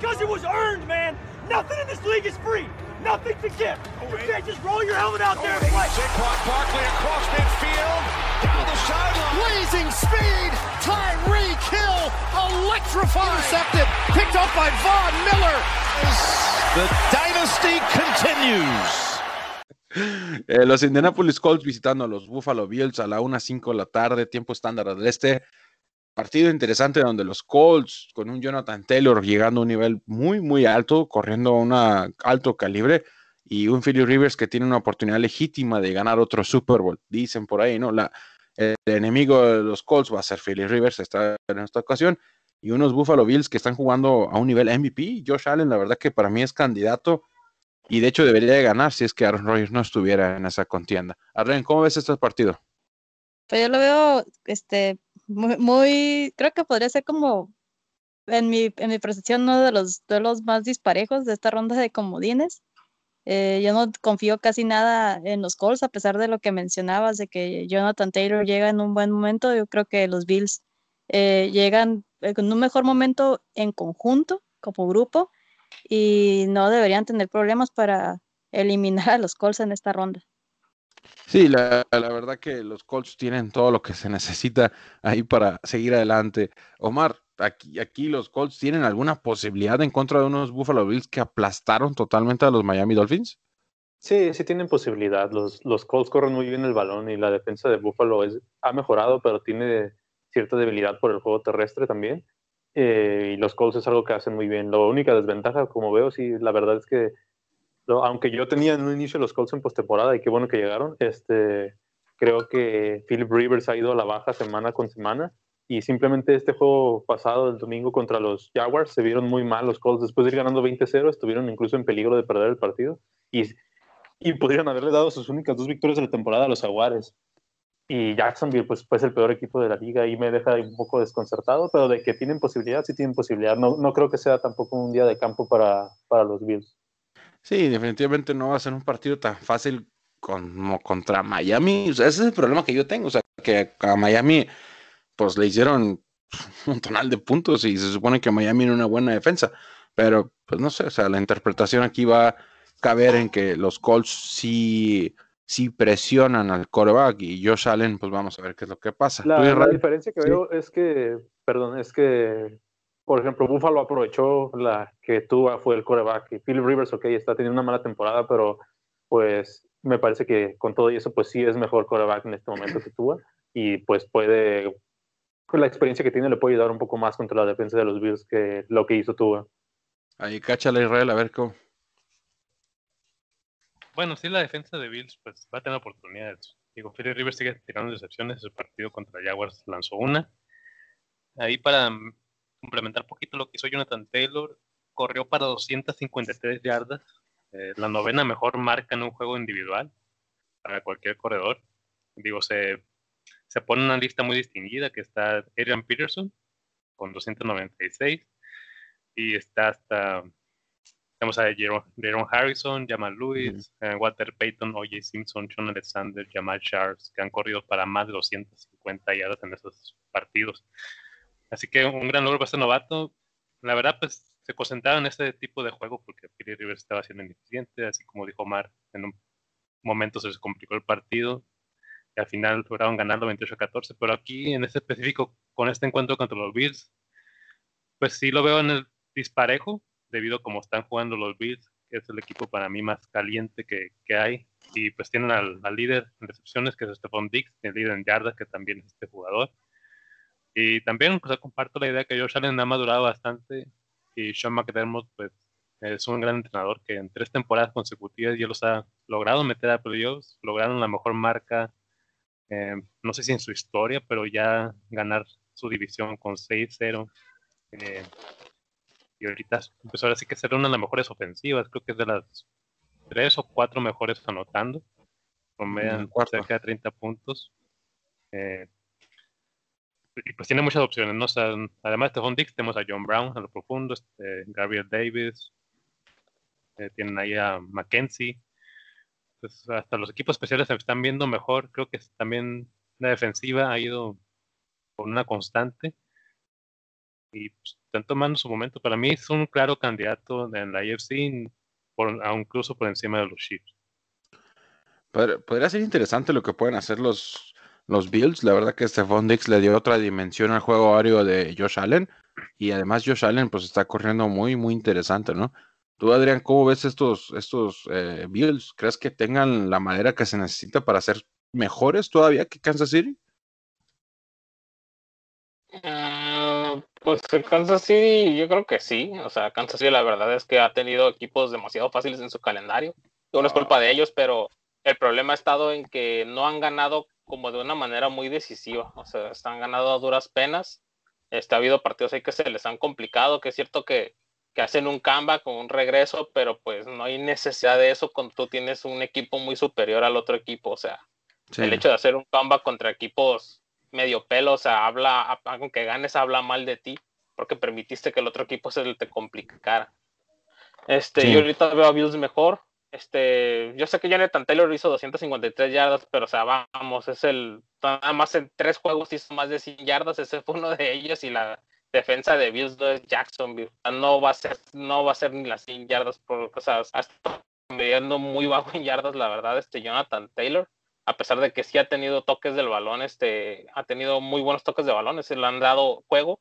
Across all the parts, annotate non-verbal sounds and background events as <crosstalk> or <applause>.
because it was earned, man. Nothing in this league is free. Nothing to give. You can't just roll your helmet out there and play. Saquon Barkley across midfield, down the sideline. Blazing speed. Tyreek Hill electrifying. Intercepted. Picked up by Von Miller. The dynasty continues. Eh, los Indianapolis Colts visitando a los Buffalo Bills a la 1.05 de la tarde, tiempo estándar del este. Partido interesante donde los Colts, con un Jonathan Taylor llegando a un nivel muy, muy alto, corriendo a un alto calibre, y un Philly Rivers que tiene una oportunidad legítima de ganar otro Super Bowl. Dicen por ahí, ¿no? La, el enemigo de los Colts va a ser Philly Rivers esta, en esta ocasión, y unos Buffalo Bills que están jugando a un nivel MVP. Josh Allen, la verdad que para mí es candidato y de hecho debería de ganar si es que Aaron Rodgers no estuviera en esa contienda. Arlen, ¿cómo ves este partido? Pues yo lo veo este, muy, muy, creo que podría ser como, en mi, en mi percepción, uno de los duelos más disparejos de esta ronda de comodines. Eh, yo no confío casi nada en los Colts, a pesar de lo que mencionabas, de que Jonathan Taylor llega en un buen momento. Yo creo que los Bills eh, llegan en un mejor momento en conjunto, como grupo, y no deberían tener problemas para eliminar a los Colts en esta ronda. Sí, la, verdad que los Colts tienen todo lo que se necesita ahí para seguir adelante. Omar, aquí, aquí los Colts tienen alguna posibilidad en contra de unos Buffalo Bills que aplastaron totalmente a los Miami Dolphins? Sí, sí tienen posibilidad. Los, los Colts corren muy bien el balón y la defensa de Buffalo es, ha mejorado, pero tiene cierta debilidad por el juego terrestre también. Eh, y los Colts es algo que hacen muy bien. La única desventaja, como veo, sí, la verdad es que, aunque yo tenía en un inicio los Colts en postemporada y qué bueno que llegaron, este, creo que Philip Rivers ha ido a la baja semana con semana y simplemente este juego pasado, el domingo contra los Jaguars, se vieron muy mal los Colts. Después de ir ganando 20-0, estuvieron incluso en peligro de perder el partido y, y podrían haberle dado sus únicas dos victorias de la temporada a los Jaguares y Jacksonville pues, pues el peor equipo de la liga y me deja un poco desconcertado, pero de que tienen posibilidad, sí tienen posibilidad. No, no creo que sea tampoco un día de campo para, para los Bills. Sí, definitivamente no va a ser un partido tan fácil como contra Miami. O sea, ese es el problema que yo tengo. O sea, que a Miami pues le hicieron <laughs> un montonal de puntos y se supone que Miami era una buena defensa. Pero pues no sé, o sea, la interpretación aquí va a caber en que los Colts sí si presionan al coreback y Josh Allen, pues vamos a ver qué es lo que pasa. La, diferencia que veo es que, perdón, es que, por ejemplo, Buffalo aprovechó la que Tua fue el coreback y Philip Rivers, ok, está teniendo una mala temporada, pero pues me parece que con todo eso, pues sí es mejor coreback en este momento que Tua y pues puede, con la experiencia que tiene le puede ayudar un poco más contra la defensa de los Bills que lo que hizo Tua. Ahí cáchale Israel, a ver cómo bueno, sí, la defensa de Bills pues va a tener oportunidades. Digo, Philly Rivers sigue tirando decepciones. El partido contra Jaguars lanzó una. Ahí para complementar un poquito lo que hizo Jonathan Taylor, corrió para 253 yardas, eh, la novena mejor marca en un juego individual para cualquier corredor. Digo, se, se pone una lista muy distinguida que está Adrian Peterson con 296 y está hasta tenemos a Jerome, Harrison, Jamal Lewis, eh, Walter Payton, O.J. Simpson, John Alexander, Jamal Charles, que han corrido para más de 250 yardas en esos partidos. Así que un gran logro para este novato. La verdad, pues se concentraron en este tipo de juego porque Philly Rivers estaba siendo ineficiente, así como dijo Omar, en un momento se les complicó el partido y al final lograron ganarlo 28 a 14. Pero aquí, en este específico, con este encuentro contra los Bills, pues sí lo veo en el disparejo debido a cómo están jugando los Bills, que es el equipo para mí más caliente que, que hay. Y pues tienen al, líder en recepciones, que es Stephon Dix, el líder en yardas, que también es este jugador. Y también pues, comparto la idea que Josh Allen ha madurado bastante y Sean McDermott pues es un gran entrenador que en tres temporadas consecutivas ya los ha logrado meter a playoffs, lograron la mejor marca, eh, no sé si en su historia, pero ya ganar su división con 6-0. Eh, y ahorita empezó ahora sí que ser una de las mejores ofensivas, creo que es de las tres o cuatro mejores anotando, promedian cerca de 30 puntos. Eh, y pues tiene muchas opciones, ¿no? además de Stephon Dix, tenemos a John Brown a lo profundo, este, Gabriel Davis, eh, tienen ahí a Mackenzie. Pues hasta los equipos especiales se están viendo mejor. Creo que también la defensiva ha ido por una constante. Y pues, están tomando su momento. Para mí es un claro candidato en la AFC, por, incluso por encima de los Chiefs. Podría ser interesante lo que pueden hacer los, los Bills. La verdad que Stephon Dix le dio otra dimensión al juego aéreo de Josh Allen. Y además Josh Allen pues está corriendo muy, muy interesante, ¿no? Tú, Adrián, ¿cómo ves estos, estos eh, Bills? ¿Crees que tengan la manera que se necesita para ser mejores todavía que Kansas City? Ah, pues Kansas City yo creo que sí. O sea, Kansas City la verdad es que ha tenido equipos demasiado fáciles en su calendario. No es culpa de ellos, pero el problema ha estado en que no han ganado como de una manera muy decisiva. O sea, están ganando a duras penas. Este, ha habido partidos ahí que se les han complicado, que es cierto que, que hacen un comeback con un regreso, pero pues no hay necesidad de eso cuando tú tienes un equipo muy superior al otro equipo. O sea, el hecho de hacer un comeback contra equipos medio pelo, o sea, habla, aunque ganes, habla mal de ti, porque permitiste que el otro equipo se te complicara. Este, yo ahorita veo a Bills mejor. Este, yo sé que Jonathan Taylor hizo 253 yardas, pero o sea, vamos, es el, nada más en tres juegos hizo más de 100 yardas, ese fue uno de ellos y la defensa de Bills no es Jacksonville, no va a ser, no va a ser ni las 100 yardas, por, o sea, ha estado muy bajo en yardas, la verdad, este Jonathan Taylor a pesar de que sí ha tenido toques del balón, este, ha tenido muy buenos toques de balón, se le han dado juego,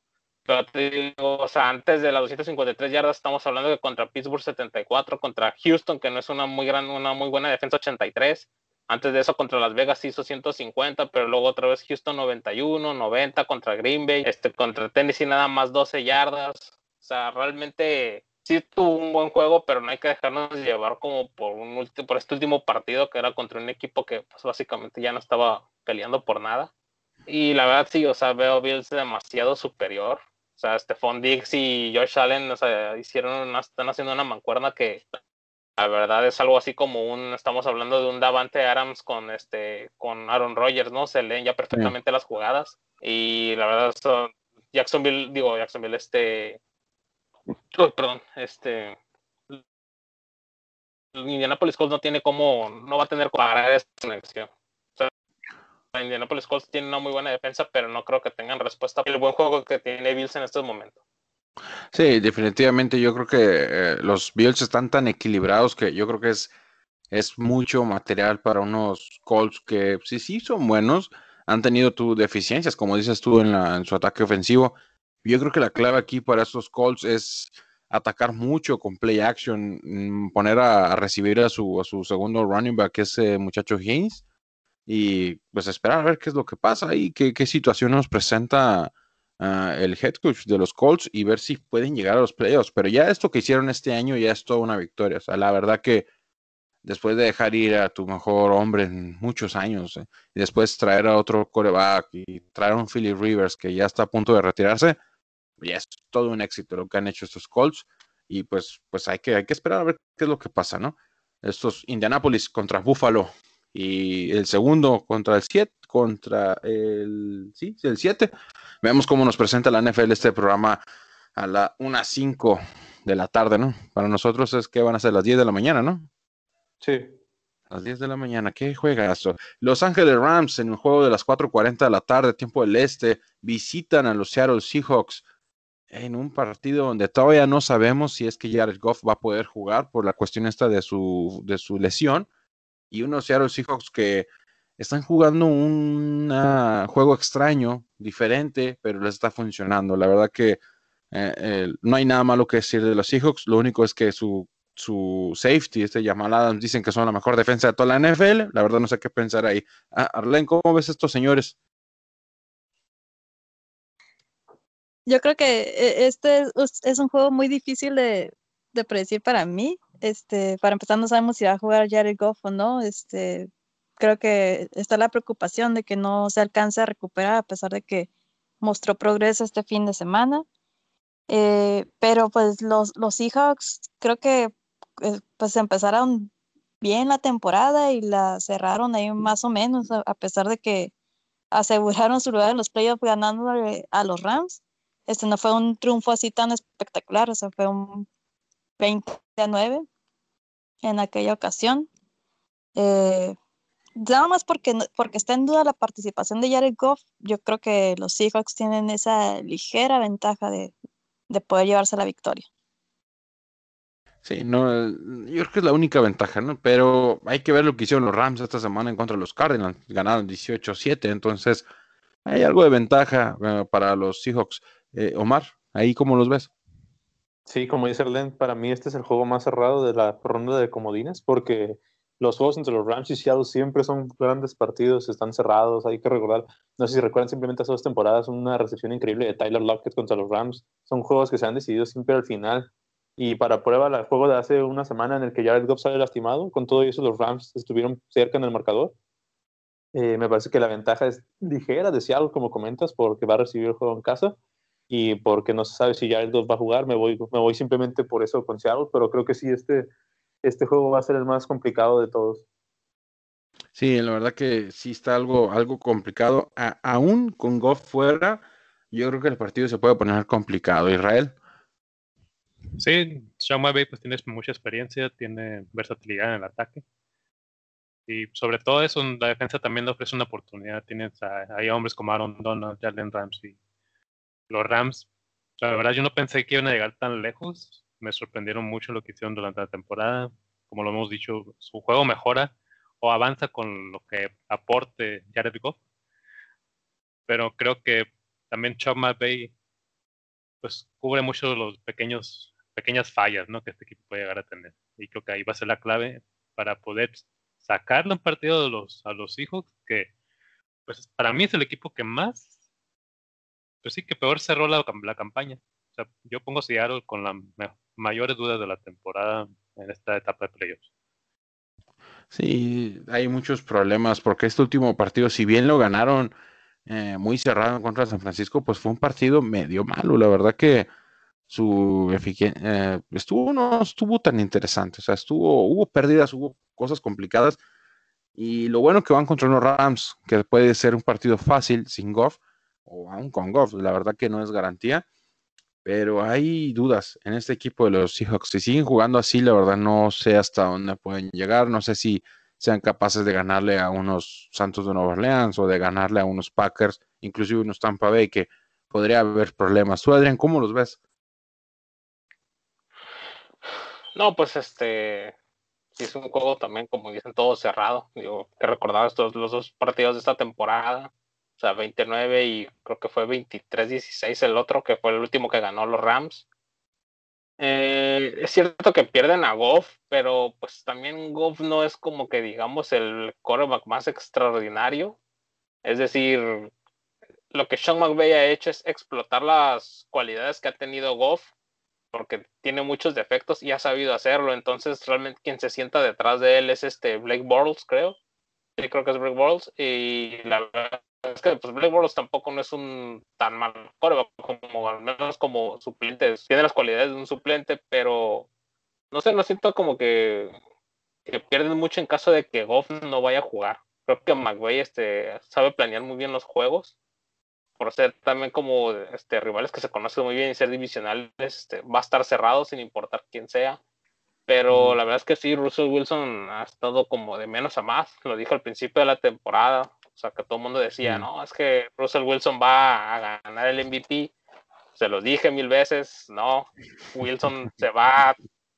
pero te digo, o sea, antes de las 253 yardas estamos hablando que contra Pittsburgh 74, contra Houston, que no es una muy gran, una muy buena defensa 83, antes de eso contra Las Vegas hizo 150, pero luego otra vez Houston 91, 90 contra Green Bay, este, contra Tennessee nada más 12 yardas, o sea, realmente sí tuvo un buen juego, pero no hay que dejarnos llevar como por un por este último partido que era contra un equipo que pues básicamente ya no estaba peleando por nada. Y la verdad sí, o sea, veo Bills demasiado superior. O sea, Stephon Diggs y Josh Allen, o sea, hicieron están haciendo una mancuerna que la verdad es algo así como un, estamos hablando de un Davante Adams con este, con Aaron Rodgers, ¿no? Se leen ya perfectamente las jugadas. Y la verdad, son, Jacksonville, digo, Jacksonville, este, perdón, este. Indianapolis Colts no tiene como, no va a tener cómo parar esta conexión. Indianapolis Colts tiene una muy buena defensa, pero no creo que tengan respuesta el buen juego que tiene Bills en estos momentos. Sí, definitivamente yo creo que eh, los Bills están tan equilibrados que yo creo que es, es mucho material para unos Colts que sí, sí son buenos, han tenido deficiencias, como dices tú, en, la, su ataque ofensivo, yo creo que la clave aquí para estos Colts es atacar mucho con play action, mm, poner a, recibir a su, a su, segundo running back, ese muchacho Haynes, y pues esperar a ver qué es lo que pasa y qué, qué situación nos presenta ah, el head coach de los Colts y ver si pueden llegar a los playoffs. Pero ya esto que hicieron este año ya es toda una victoria. O sea, la verdad que después de dejar ir a tu mejor hombre en muchos años eh, y después traer a otro coreback y traer a un Philly Rivers que ya está a punto de retirarse, ya es todo un éxito lo que han hecho estos Colts y pues, pues hay, que, hay que esperar a ver qué es lo que pasa, ¿no? Estos Indianapolis contra Buffalo y el segundo contra el 7, contra el, sí, el 7. Vemos cómo nos presenta la NFL este programa a la 1.05 de la tarde, ¿no? Para nosotros es que van a ser las 10 de la mañana, ¿no? Sí. las 10 de la mañana, ¿qué juega esto? Los Ángeles Rams en un juego de las 4.40 de la tarde, tiempo del este, visitan a los Seattle Seahawks en un partido donde todavía no sabemos si es que Jared Goff va a poder jugar por la cuestión esta de su, de su lesión. Y unos Seattle Seahawks que están jugando un juego extraño, diferente, pero les está funcionando. La verdad que eh, no hay nada malo que decir de los Seahawks. Lo único es que su, su safety, este Jamal dicen que son la mejor defensa de toda la NFL. La verdad no sé qué pensar ahí. Ah, Arlen, ¿cómo ves estos señores? yo creo que e, este es, un juego muy difícil de, predecir para mí. Este, para empezar, no sabemos si va a jugar Jared Goff o no. Este, creo que está la preocupación de que no se alcance a recuperar a pesar de que mostró progreso este fin de semana. Eh, pero pues los, los Seahawks creo que eh, pues empezaron bien la temporada y la cerraron ahí más o menos, a, pesar de que aseguraron su lugar en los playoffs ganando a los Rams este no fue un triunfo así tan espectacular, o sea, fue un 20 a 9 en aquella ocasión. Eh, nada más porque, porque está en duda la participación de Jared Goff, yo creo que los Seahawks tienen esa ligera ventaja de, de poder llevarse la victoria. Sí, no, yo creo que es la única ventaja, ¿no? Pero hay que ver lo que hicieron los Rams esta semana en contra de los Cardinals. Ganaron 18-7, entonces hay algo de ventaja eh, para los Seahawks. Eh, Omar, ¿ahí cómo los ves? Sí, como dice Erlen, para mí este es el juego más cerrado de la ronda de comodines porque los juegos entre los Rams y Seattle siempre son grandes partidos, están cerrados, hay que recordar, no sé si recuerdan simplemente hace dos temporadas, una recepción increíble de Tyler Lockett contra los Rams, son juegos que se han decidido siempre al final, y para prueba el juego de hace una semana en el que Jared Goff sale lastimado, con todo eso los Rams estuvieron cerca en el marcador, eh, me parece que la ventaja es ligera de Seattle, como comentas, porque va a recibir el juego en casa, y porque no se sabe si Jared Goff va a jugar, me voy, me voy simplemente por eso con Seattle, pero creo que sí, este este juego va a ser el más complicado de todos. Sí, la verdad que sí está algo, algo complicado. aún con Goff fuera, yo creo que el partido se puede poner complicado. Israel. Sí, Sean McVay pues tiene mucha experiencia, tiene versatilidad en el ataque. Y sobre todo eso, la defensa también le ofrece una oportunidad. Tienes hay hombres como Aaron Donald, Jalen Ramsey. Los Rams, la verdad yo no pensé que iban a llegar tan lejos me sorprendieron mucho lo que hicieron durante la temporada. Como lo hemos dicho, su juego mejora o avanza con lo que aporte Jared Goff. Pero creo que también Chuck McVay pues cubre mucho de los pequeños pequeñas fallas ¿no? que este equipo puede llegar a tener. Y creo que ahí va a ser la clave para poder sacarle un partido de los, a los hijos que pues para mí es el equipo que más, pues sí, que peor cerró la, la campaña. O sea, yo pongo Seattle con la mayores dudas de la temporada en esta etapa de playoffs. Sí, hay muchos problemas porque este último partido, si bien lo ganaron eh, muy cerrado contra San Francisco, pues fue un partido medio malo. La verdad que su eh, estuvo no estuvo tan interesante. O sea, estuvo, hubo pérdidas, hubo cosas complicadas. Y lo bueno que van contra los Rams, que puede ser un partido fácil sin Goff, o aún con Goff, la verdad que no es garantía pero hay dudas en este equipo de los Seahawks. Si siguen jugando así, la verdad no sé hasta dónde pueden llegar. No sé si sean capaces de ganarle a unos Santos de Nueva Orleans o de ganarle a unos Packers, inclusive unos Tampa Bay, que podría haber problemas. Tú, Adrián, ¿cómo los ves? No, pues este, es un juego también, como dicen, todo cerrado. Digo, que recordaba estos los dos partidos de esta temporada o sea, 29 y creo que fue 23-16 el otro, que fue el último que ganó los Rams. Eh, es cierto que pierden a Goff, pero pues también Goff no es como que digamos el quarterback más extraordinario. Es decir, lo que Sean McVay ha hecho es explotar las cualidades que ha tenido Goff, porque tiene muchos defectos y ha sabido hacerlo. Entonces, realmente quien se sienta detrás de él es este Blake Bortles, creo. Sí, creo que es Blake Bortles. Y la verdad es que pues Blake Bortles tampoco no es un tan mal como al menos como suplente. Tiene las cualidades de un suplente, pero no sé, no siento como que, que pierden mucho en caso de que Goff no vaya a jugar. Creo que McVay este, sabe planear muy bien los juegos. Por ser también como este, rivales que se conocen muy bien y ser divisionales, este, va a estar cerrado sin importar quién sea. Pero la verdad es que sí, Russell Wilson ha estado como de menos a más. Lo dijo al principio de la temporada o sea, que todo el mundo decía, no, es que Russell Wilson va a ganar el MVP. Se lo dije mil veces, no, Wilson <laughs> se va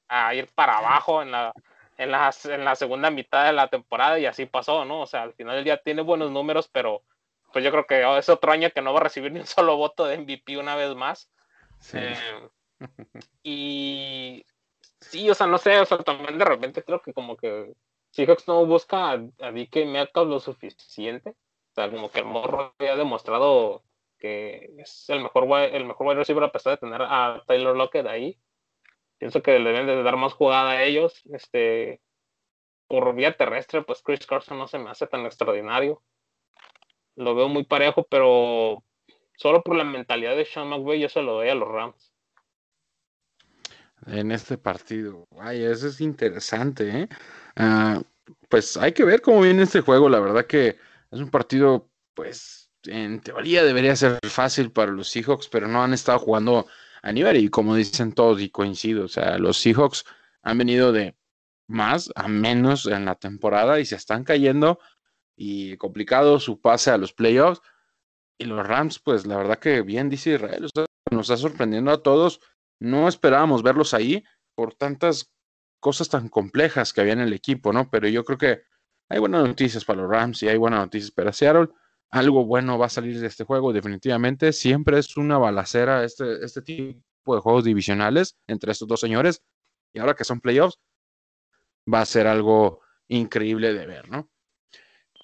a ir para abajo en la, en, la, en la segunda mitad de la temporada y así pasó, ¿no? O sea, al final del día tiene buenos números, pero pues yo creo que es otro año que no va a recibir ni un solo voto de MVP una vez más. Eh, <laughs> y sí, o sea, no sé, o sea, también de repente creo que como que Seahawks no busca a, a DK Metcalf lo suficiente. O sea, como que el morro ha demostrado que es el mejor el mejor wide receiver a pesar de tener a Taylor Lockett ahí. Pienso que le deben de dar más jugada a ellos. Este, por vía terrestre, pues Chris Carson no se me hace tan extraordinario. Lo veo muy parejo, pero solo por la mentalidad de Sean McVay yo se lo doy a los Rams. En este partido, ay, eso es interesante, ¿eh? Ah, pues hay que ver cómo viene este juego. La verdad que es un partido, pues, en teoría debería ser fácil para los Seahawks, pero no han estado jugando a nivel. Y como dicen todos, y coincido, o sea, los Seahawks han venido de más a menos en la temporada y se están cayendo. Y complicado su pase a los playoffs. Y los Rams, pues la verdad que bien dice Israel, nos está sorprendiendo a todos. No esperábamos verlos ahí por tantas cosas tan complejas que había en el equipo, ¿no? Pero yo creo que hay buenas noticias para los Rams y hay buenas noticias para Seattle. Algo bueno va a salir de este juego, definitivamente. Siempre es una balacera este, este tipo de juegos divisionales entre estos dos señores. Y ahora que son playoffs, va a ser algo increíble de ver, ¿no?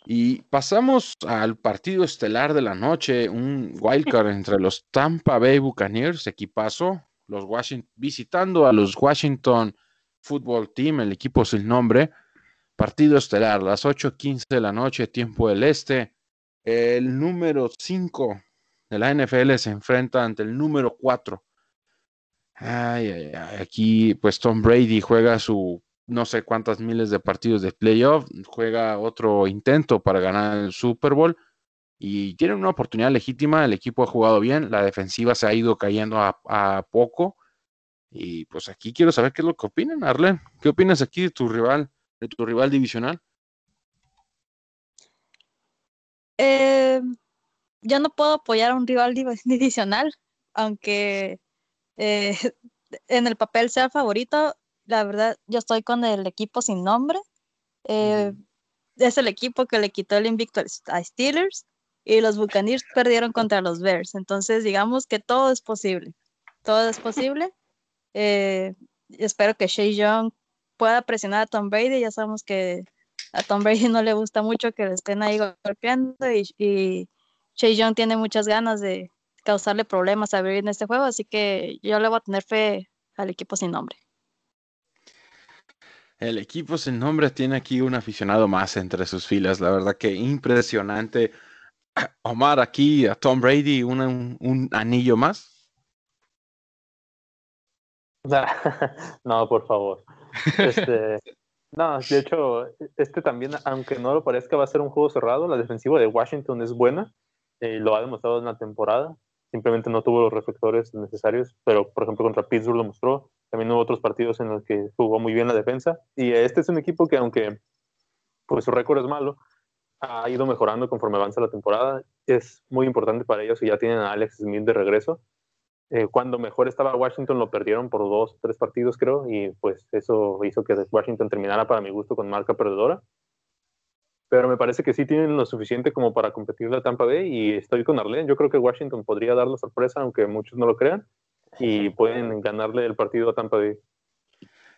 Y pasamos al partido estelar de la noche, un wildcard entre los Tampa Bay Buccaneers, equipazo, los Washington, visitando a los Washington Football Team, el equipo sin nombre. Partido estelar, las 8:15 de la noche, tiempo del este. El número 5 de la NFL se enfrenta ante el número 4. Ay, ay, ay, aquí pues Tom Brady juega su no sé cuántas miles de partidos de playoff, juega otro intento para ganar el Super Bowl y tiene una oportunidad legítima, el equipo ha jugado bien, la defensiva se ha ido cayendo a, poco y pues aquí quiero saber qué es lo que opinan, Arlen, ¿qué opinas aquí de tu rival, de tu rival divisional? Eh, yo no puedo apoyar a un rival divisional, aunque eh, <laughs> en el papel sea favorito, la verdad, yo estoy con el equipo sin nombre. Eh, es el equipo que le quitó el invicto a Steelers y los Buccaneers perdieron contra los Bears. Entonces, digamos que todo es posible. Todo es posible. Eh, espero que Shea Young pueda presionar a Tom Brady. Ya sabemos que a Tom Brady <laughs> no le gusta mucho que le estén ahí golpeando y, y Shea Young tiene muchas ganas de causarle problemas a Brady en este juego. Así que yo le voy a tener fe al equipo sin nombre. El equipo sin nombre tiene aquí un aficionado más entre sus filas. La verdad que impresionante. <clears throat> Omar, aquí a Tom Brady, un, anillo más. <laughs> No, por favor. Este, no, de hecho, este también, aunque no lo parezca, va a ser un juego cerrado. La defensiva de Washington es buena. Eh, lo ha demostrado en la temporada. Simplemente no tuvo los reflectores necesarios, pero por ejemplo contra Pittsburgh lo mostró. También hubo otros partidos en los que jugó muy bien la defensa. Y este es un equipo que, aunque pues, su récord es malo, ha ido mejorando conforme avanza la temporada. Es muy importante para ellos y ya tienen a Alex Smith de regreso. Eh, cuando mejor estaba Washington lo perdieron por dos, tres partidos creo, y pues eso hizo que Washington terminara para mi gusto con marca perdedora. Pero me parece que sí tienen lo suficiente como para competir la Tampa Bay y estoy con Arlene. Yo creo que Washington podría dar la sorpresa, aunque muchos no lo crean y pueden ganarle el partido a Tampa Bay.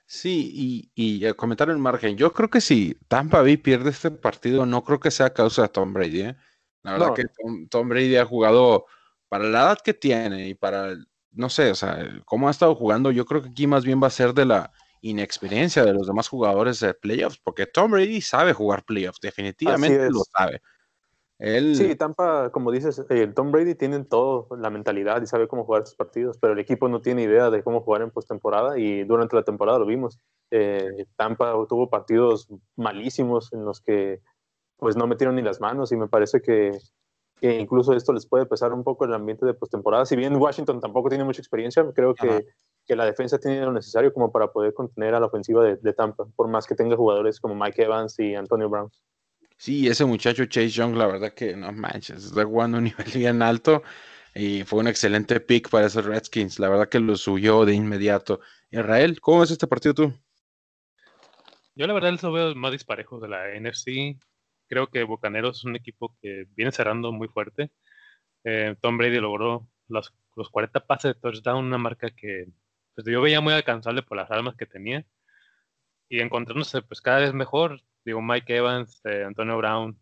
Sí, y, y comentar en margen, yo creo que si Tampa Bay pierde este partido, no creo que sea a causa de Tom Brady. ¿eh? La verdad que Tom, Brady ha jugado para la edad que tiene y para, no sé, o sea, cómo ha estado jugando, yo creo que aquí más bien va a ser de la inexperiencia de los demás jugadores de playoffs, porque Tom Brady sabe jugar playoffs, definitivamente lo sabe. Sí, Tampa, como dices, el Tom Brady tiene todo, la mentalidad y sabe cómo jugar sus partidos, pero el equipo no tiene idea de cómo jugar en postemporada y durante la temporada lo vimos. Eh, Tampa tuvo partidos malísimos en los que pues no metieron ni las manos y me parece que, incluso esto les puede pesar un poco el ambiente de postemporada. Si bien Washington tampoco tiene mucha experiencia, creo que, que, la defensa tiene lo necesario como para poder contener a la ofensiva de, de Tampa, por más que tenga jugadores como Mike Evans y Antonio Brown. Sí, ese muchacho Chase Young, la verdad que no manches, está jugando a un <laughs> nivel bien alto y fue un excelente pick para esos Redskins. La verdad que lo subió de inmediato. Israel, ¿cómo ves este partido tú? Yo la verdad lo veo más disparejo de la NFC. Creo que Bucaneros es un equipo que viene cerrando muy fuerte. Eh, Tom Brady logró los, los 40 pases de touchdown, una marca que pues, yo veía muy alcanzable por las armas que tenía. Y encontrándose pues cada vez mejor, digo, Mike Evans, eh, Antonio Brown,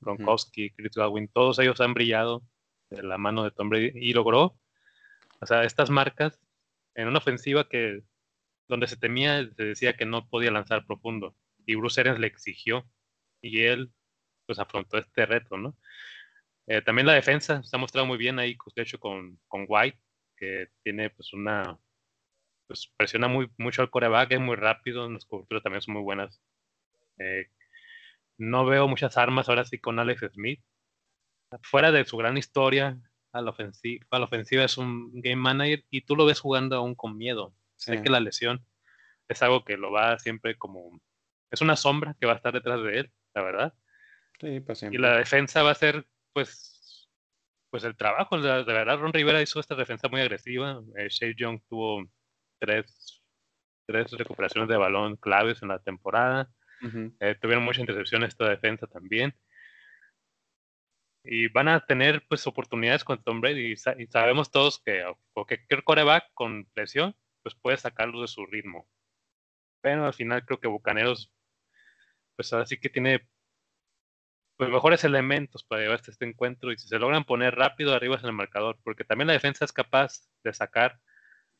Gronkowski, Chris Godwin, todos ellos han brillado de la mano de Tom Brady y logró, o sea, estas marcas en una ofensiva que donde se temía, se decía que no podía lanzar profundo y Bruce Arians le exigió y él pues afrontó este reto, ¿no? Eh, también la defensa se ha mostrado muy bien ahí, de hecho con, con White, que tiene pues una, pues presiona muy, mucho al coreback, es muy rápido, las coberturas también son muy buenas. Eh, no veo muchas armas ahora sí con Alex Smith. Fuera de su gran historia, a la, ofensiva, a la ofensiva es un game manager y tú lo ves jugando aún con miedo. Sé que la lesión es algo que lo va siempre como... Es una sombra que va a estar detrás de él, la verdad. Sí, pues y la defensa va a ser, pues, pues el trabajo, de, verdad Ron Rivera hizo esta defensa muy agresiva. Eh, Shea Young tuvo tres, tres recuperaciones de balón claves en la temporada. Eh, tuvieron mucha intercepción esta defensa también. Y van a tener pues oportunidades con Tom Brady. Y, sabemos todos que cualquier coreback con presión pues puede sacarlo de su ritmo. Pero al final creo que Bucaneros pues así que tiene pues mejores elementos para llevarse este encuentro y si se logran poner rápido arriba en el marcador, porque también la defensa es capaz de sacar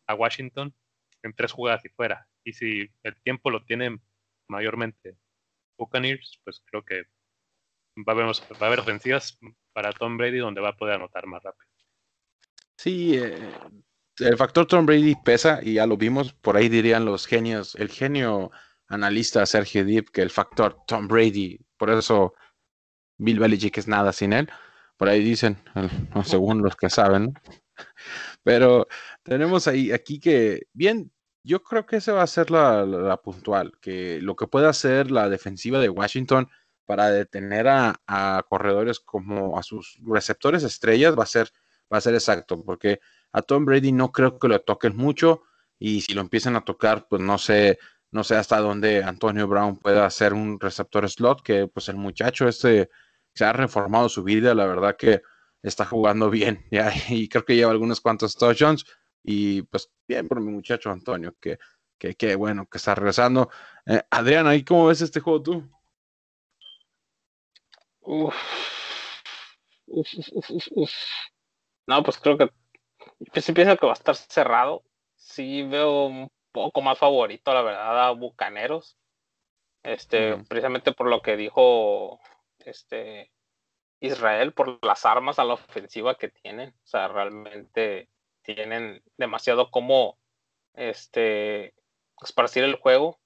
a Washington en tres jugadas y fuera. Y si el tiempo lo tienen mayormente Buccaneers, pues creo que va a, haber, va a haber ofensivas para Tom Brady donde va a poder anotar más rápido. Sí, eh, el factor Tom Brady pesa y ya lo vimos, por ahí dirían los genios, el genio analista Sergio Deep que el factor Tom Brady, por eso Bill Belichick es nada sin él, por ahí dicen, según los que saben, <laughs> pero tenemos ahí aquí que, bien, yo creo que esa va a ser la, puntual, que lo que puede hacer la defensiva de Washington para detener a, corredores como a sus receptores estrellas va a ser, va a ser exacto, porque a Tom Brady no creo que lo toquen mucho y si lo empiezan a tocar, pues no sé, no sé hasta dónde Antonio Brown pueda hacer un receptor slot, que pues el muchacho este se ha reformado su vida, la verdad que está jugando bien, <laughs> ya, y creo que lleva algunos cuantos touchdowns, y pues bien por mi muchacho Antonio, que, que, bueno, que está regresando. Eh, Adrián, ¿ahí cómo ves este juego tú? No, pues creo que pues pienso que va a estar cerrado. Sí veo poco más favorito, la verdad, a Bucaneros. Este, precisamente por lo que dijo este Israel, por las armas a la ofensiva que tienen. O sea, realmente tienen demasiado como este, esparcir el juego.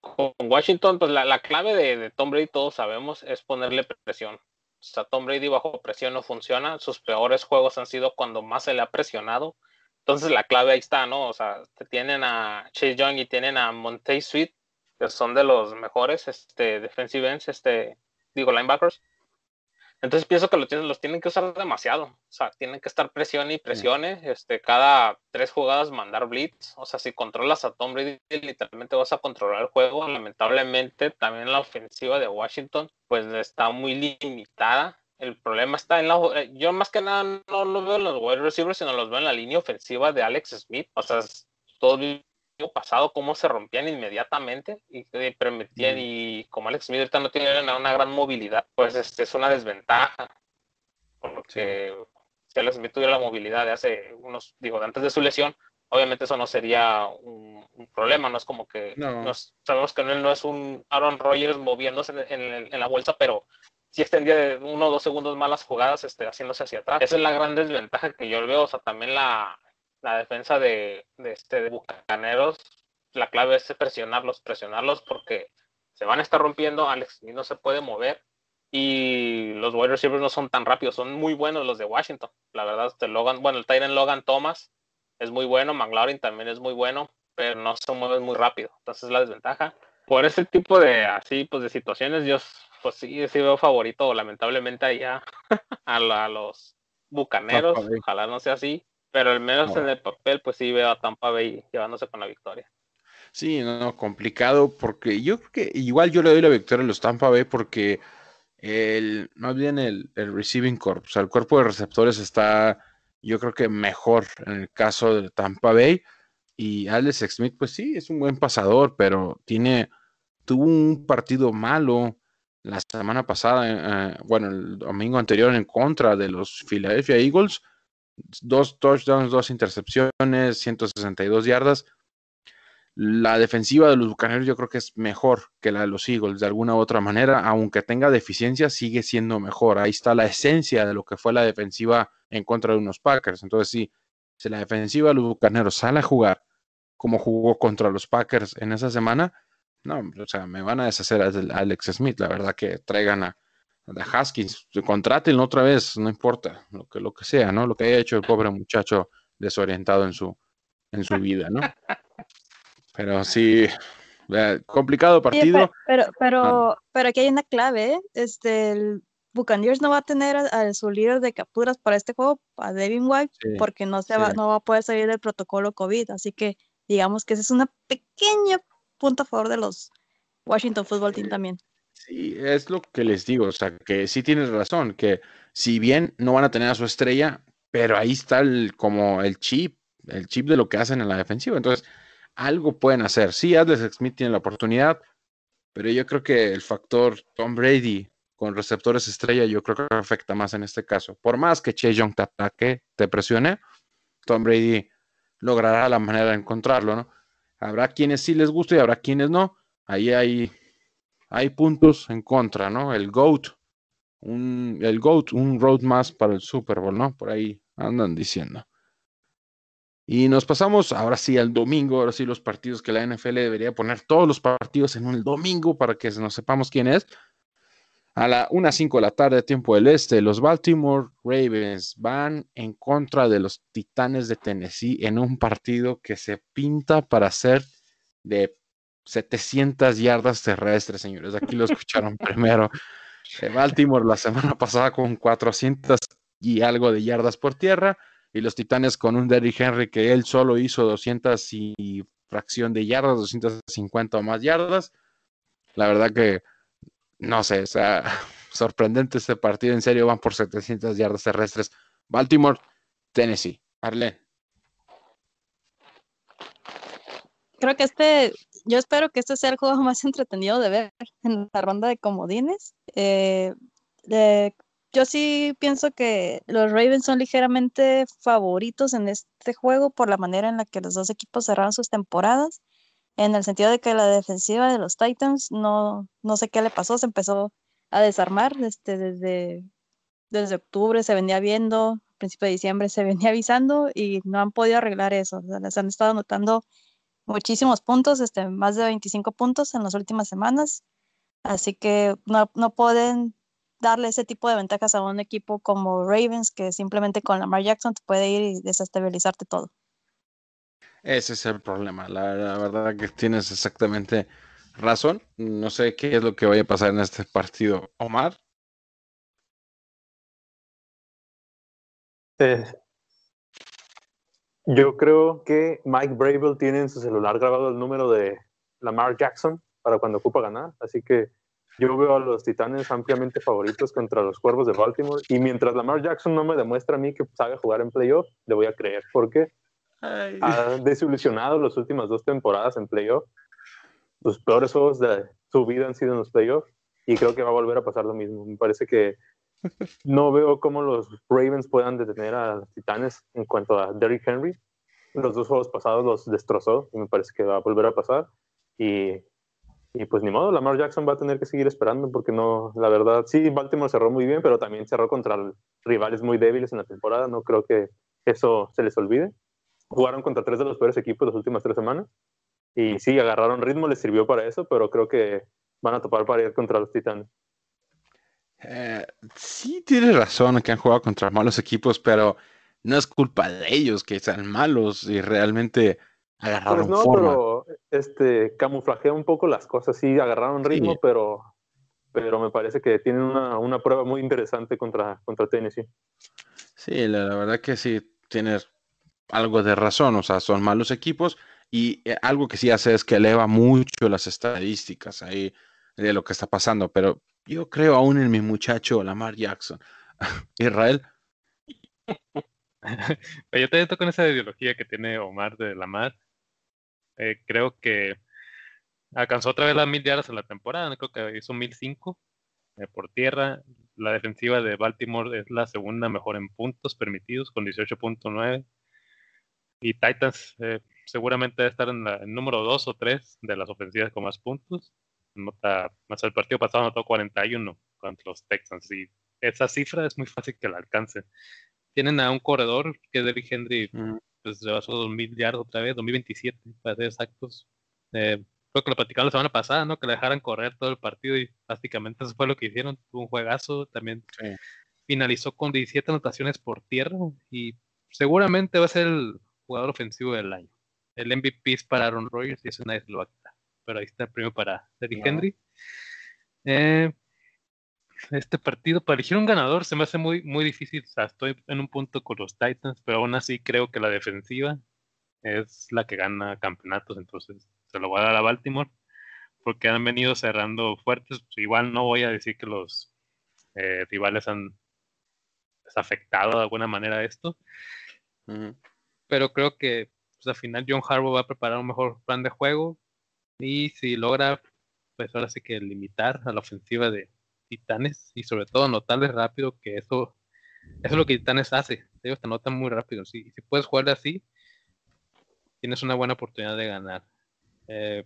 Con Washington, pues la, clave de, Tom Brady, todos sabemos, es ponerle presión. O sea, Tom Brady bajo presión no funciona. Sus peores juegos han sido cuando más se le ha presionado. Entonces la clave ahí está, ¿no? O sea, tienen a Chase Young y tienen a Monte Sweet, que son de los mejores este, defensive ends, este, digo, linebackers. Entonces pienso que los tienen, los tienen que usar demasiado. O sea, tienen que estar presión y presione. Este, cada tres jugadas mandar blitz. O sea, si controlas a Tom Brady, literalmente vas a controlar el juego. Lamentablemente, también la ofensiva de Washington, pues está muy limitada. El problema está en la. Eh, yo más que nada no lo veo en los wide receivers, sino los veo en la línea ofensiva de Alex Smith. O sea, todo pasado cómo se rompían inmediatamente y, permitían, y como Alex Smith ahorita no tiene una, gran movilidad, pues este, es una desventaja. Porque si Alex Smith tuviera la movilidad de hace unos, digo, antes de su lesión, obviamente eso no sería un, problema, no es como que sabemos que él no es un Aaron Rodgers moviéndose en, la bolsa, pero si extendía uno o dos segundos más las jugadas este, haciéndose hacia atrás. Esa es la gran desventaja que yo veo, o sea, también la, la defensa de, este, de Bucaneros, la clave es presionarlos, presionarlos porque se van a estar rompiendo, Alex no se puede mover y los wide receivers no son tan rápidos, son muy buenos los de Washington. La verdad, este Logan, bueno, el Tyrant Logan Thomas es muy bueno, McLaurin también es muy bueno, pero no se mueven muy rápido. Entonces la desventaja. Por ese tipo de así, pues de situaciones, yo pues sí, sí veo favorito, lamentablemente allá a, <laughs> a los bucaneros. Ojalá no sea así. Pero al menos en el papel, pues sí veo a Tampa Bay llevándose con la victoria. Sí, no, complicado porque yo creo que igual yo le doy la victoria a los Tampa Bay porque el, más bien el, el receiving corp, o sea, el cuerpo de receptores está, yo creo que mejor en el caso de Tampa Bay. Y Alex Smith, pues sí, es un buen pasador, pero tiene, tuvo un partido malo la semana pasada, eh, bueno, el domingo anterior en contra de los Philadelphia Eagles dos touchdowns, dos intercepciones, 162 yardas. La defensiva de los Bucaneros yo creo que es mejor que la de los Eagles de alguna u otra manera, aunque tenga deficiencias, sigue siendo mejor. Ahí está la esencia de lo que fue la defensiva en contra de unos Packers. Entonces, sí, si la defensiva de los Bucaneros sale a jugar como jugó contra los Packers en esa semana, no, o sea, me van a deshacer a Alex Smith. La verdad que traigan a, de Haskins, contraten otra vez, no importa, lo que, lo que sea, ¿no? Lo que haya hecho el pobre muchacho desorientado en su, en su vida, ¿no? Pero sí, complicado partido. pero, pero, pero, aquí hay una clave, ¿eh? este, Buccaneers no va a tener a, a su líder de capturas para este juego, a Devin White, Sí, porque no, se va, sí. no va a poder salir del protocolo COVID. Así que digamos que ese es una pequeña punto a favor de los Washington Football Team también. Sí, es lo que les digo, o sea, que sí tienes razón, que si bien no van a tener a su estrella, pero ahí está el, como el chip, el chip de lo que hacen en la defensiva. Entonces, algo pueden hacer. Sí, Alex Smith tiene la oportunidad, pero yo creo que el factor Tom Brady con receptores estrella, yo creo que afecta más en este caso. Por más que Chase Young te ataque, te presione, Tom Brady logrará la manera de encontrarlo, ¿no? Habrá quienes sí les guste y habrá quienes no. Ahí hay, hay puntos en contra, ¿no? El GOAT, un, el GOAT, un road más para el Super Bowl, ¿no? Por ahí andan diciendo. Y nos pasamos ahora sí al domingo, ahora sí los partidos que la NFL debería poner todos los partidos en un domingo para que nos sepamos quién es. A la 1.05 de la tarde, tiempo del este, los Baltimore Ravens van en contra de los Titanes de Tennessee en un partido que se pinta para ser de 700 yardas terrestres, señores. Aquí lo escucharon <laughs> primero. Eh, Baltimore la semana pasada con 400 y algo de yardas por tierra y los Titanes con un Derrick Henry que él solo hizo 200 y fracción de yardas, 250 o más yardas. La verdad que no sé, o sea, <laughs> sorprendente este partido. En serio, van por 700 yardas terrestres. Baltimore, Tennessee. Arlen. Creo que este, yo espero que este sea el juego <laughs> más entretenido de ver en la ronda de comodines. Eh, yo sí pienso que los Ravens son ligeramente favoritos en este juego por la manera en la que los dos equipos cerraron sus temporadas, en el sentido de que la defensiva de los Titans no, no sé qué le pasó, se empezó a desarmar este, desde, desde octubre, se venía viendo, a principio de diciembre se <laughs> venía avisando y no han podido arreglar eso. O les han estado anotando muchísimos puntos, este, más de 25 puntos en las últimas semanas. Así que no, no pueden darle ese tipo de ventajas a un equipo como Ravens, que simplemente con Lamar Jackson te puede ir y desestabilizarte todo. Ese es el problema. La, la verdad que tienes exactamente razón. No sé qué es lo que vaya a pasar en este partido. Omar. Eh, yo creo que Mike Bravel tiene en su celular grabado el número de Lamar Jackson para cuando ocupa ganar, así que yo veo a los Titanes ampliamente favoritos contra los Cuervos de Baltimore y mientras Lamar Jackson no me demuestra a mí que sabe jugar en playoff, le voy a creer porque ha desilusionado las últimas dos temporadas en playoff. Los peores juegos de su vida han sido en los playoffs y creo que va a volver a pasar lo mismo. Me parece que no veo cómo los Ravens puedan detener a los Titanes en cuanto a Derrick Henry. Los dos juegos pasados los destrozó y me parece que va a volver a pasar. Y, y pues ni modo, Lamar Jackson va a tener que seguir esperando porque no, la verdad, sí, Baltimore cerró muy bien, pero también cerró contra rivales muy débiles en la temporada. No creo que eso se les olvide. Jugaron contra tres de los peores equipos las últimas tres semanas. Y sí, agarraron ritmo, les sirvió para eso, pero creo que van a topar para ir contra los Titanes. Eh, sí, tienes razón que han jugado contra malos equipos, pero no es culpa de ellos que sean malos y realmente agarraron Pues no, forma. pero este, camuflajea un poco las cosas. Sí, agarraron ritmo, Sí. pero, pero me parece que tienen una, una prueba muy interesante contra, contra Tennessee. Sí, la, la verdad que sí, tienes algo de razón, o sea, son malos equipos y eh, algo que sí hace es que eleva mucho las estadísticas ahí de lo que está pasando, pero yo creo aún en mi muchacho Lamar Jackson. <laughs> Israel, <laughs> yo te con esa ideología que tiene Omar de Lamar. Eh, creo que alcanzó otra vez las mil yardas en la temporada, creo que hizo mil cinco eh, por tierra. La defensiva de Baltimore es la segunda mejor en puntos permitidos con 18.9. Y Titans eh, seguramente debe estar en la- el número 2 o 3 de las ofensivas con más puntos. Nota, más el partido pasado anotó 41 contra los Texans. Y esa cifra es muy fácil que la alcance. Tienen a un corredor que es Derrick Henry, mm, pues rebasó 2000 yardas otra vez, 2027 para ser exactos. Eh, creo que lo platicaron la semana pasada, ¿no? Que le dejaran correr todo el partido y básicamente eso fue lo que hicieron. Tuvo un juegazo, también Sí. finalizó con 17 anotaciones por tierra y seguramente va a ser el jugador ofensivo del año. El MVP es para Aaron Rodgers y eso nadie se lo va a quitar. Pero ahí está el premio para Derrick No. Henry. Eh, este partido para elegir un ganador se me hace muy, muy difícil. O sea, estoy en un punto con los Titans, pero aún así creo que la defensiva es la que gana campeonatos, entonces se lo voy a dar a Baltimore porque han venido cerrando fuertes. Igual no voy a decir que los eh, rivales han afectado de alguna manera esto, pero creo que pues, al final John Harbaugh va a preparar un mejor plan de juego y si logra, pues ahora sí que limitar a la ofensiva de Titanes y sobre todo anotarles rápido que eso, eso es lo que Titanes hace. Ellos te anotan muy rápido. Si, si puedes jugar así, tienes una buena oportunidad de ganar. Eh,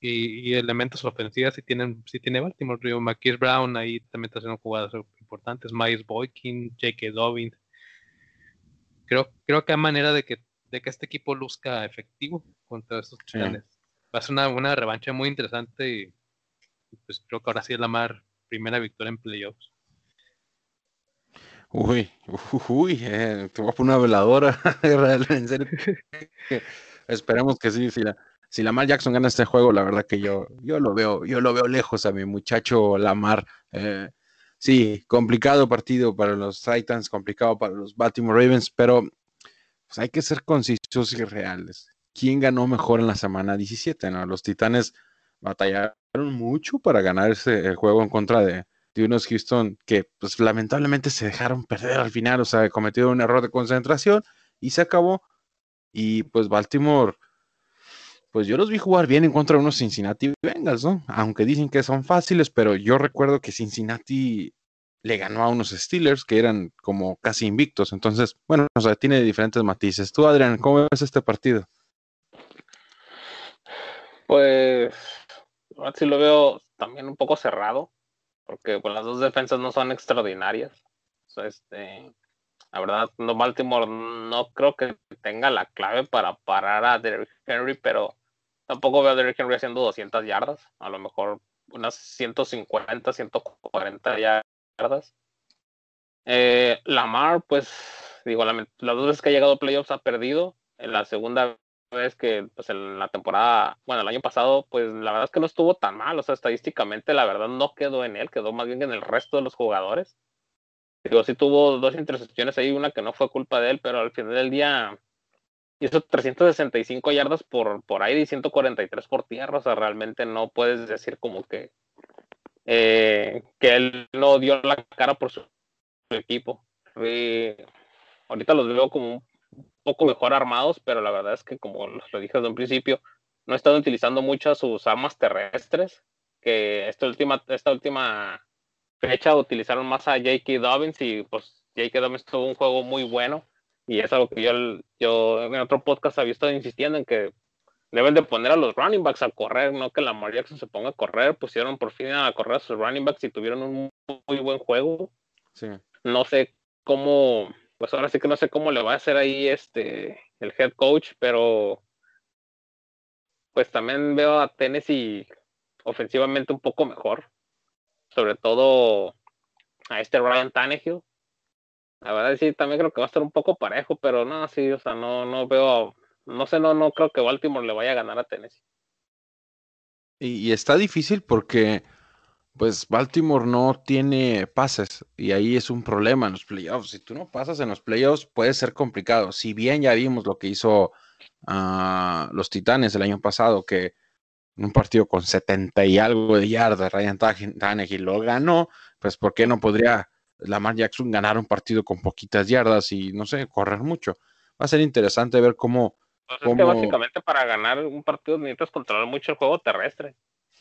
y, elementos ofensivos si tienen, si tiene Baltimore, Rio McKees Brown, ahí también está haciendo jugadas importantes, Miles Boykin, J.K. Dobbins. Creo, creo que hay manera de que, de que este equipo luzca efectivo contra estos titanes. Va a ser una, una revancha muy interesante y pues creo que ahora sí es la más primera victoria en playoffs. Uy, uy, eh, te voy a poner una veladora. <laughs> en serio. <laughs> Esperemos que sí, si la, si Lamar Jackson gana este juego, la verdad que yo, yo lo veo, yo lo veo lejos a mi muchacho Lamar. Eh, sí, complicado partido para los Titans, complicado para los Baltimore Ravens, pero pues, hay que ser concisos y reales. ¿Quién ganó mejor en la semana 17? ¿no? Los Titanes batallaron mucho para ganarse el juego en contra de, de unos Houston que pues lamentablemente se dejaron perder al final, o sea, cometieron un error de concentración y se acabó. Y pues Baltimore, pues yo los vi jugar bien en contra de unos Cincinnati Bengals, ¿no? Aunque dicen que son fáciles, pero yo recuerdo que Cincinnati le ganó a unos Steelers que eran como casi invictos. Entonces, bueno, o sea, tiene diferentes matices. Tú, Adrián, ¿cómo ves este partido? Pues, sí lo veo también un poco cerrado porque pues, las dos defensas no son extraordinarias. este, la verdad, no, Baltimore no creo que tenga la clave para parar a Derrick Henry, pero tampoco veo a Derrick Henry haciendo 200 yardas, a lo mejor unas 150, 140 yardas. Eh, Lamar, pues, digo, las dos veces que ha llegado a playoffs ha perdido. En la segunda vez que pues en la temporada, bueno, el año pasado, pues la verdad es que no estuvo tan mal, o sea, estadísticamente la verdad no quedó en él, quedó más bien en el resto de los jugadores. Digo, sí tuvo dos intercepciones ahí, una que no fue culpa de él, pero al final del día hizo 365 yardas por, por aire y 143 por tierra, o sea, realmente no puedes decir como que eh, que él no dio la cara por su, equipo. ahorita los veo como un poco mejor armados, pero la verdad es que, como lo dije desde un principio, no están utilizando muchas sus armas terrestres, que esta última, esta última fecha utilizaron más a J.K. Dobbins y pues J.K. Dobbins tuvo un juego muy bueno y es algo que yo, yo en otro podcast había estado insistiendo en que deben de poner a los running backs a correr, no que la Jackson se ponga a correr, pusieron por fin a correr a sus running backs y tuvieron un muy buen juego. No sé cómo pues ahora sí que no sé cómo le va a hacer ahí este el head coach, pero pues también veo a Tennessee ofensivamente un poco mejor, sobre todo a este Ryan Tannehill. La verdad sí, también creo que va a estar un poco parejo, pero no, sí, o sea, no, no veo, no sé, no, no creo que Baltimore le vaya a ganar a Tennessee. y está difícil porque pues Baltimore no tiene pases y ahí es un problema en los playoffs. Si tú no pasas en los playoffs puede ser complicado. Si bien ya vimos lo que hizo uh, los Titanes el año pasado, que en un partido con 70 y algo de yardas, Ryan Tannehill lo ganó, pues ¿por qué no podría Lamar Jackson ganar un partido con poquitas yardas y no sé, correr mucho? Va a ser interesante ver cómo... Pues es que básicamente para ganar un partido necesitas controlar mucho el juego terrestre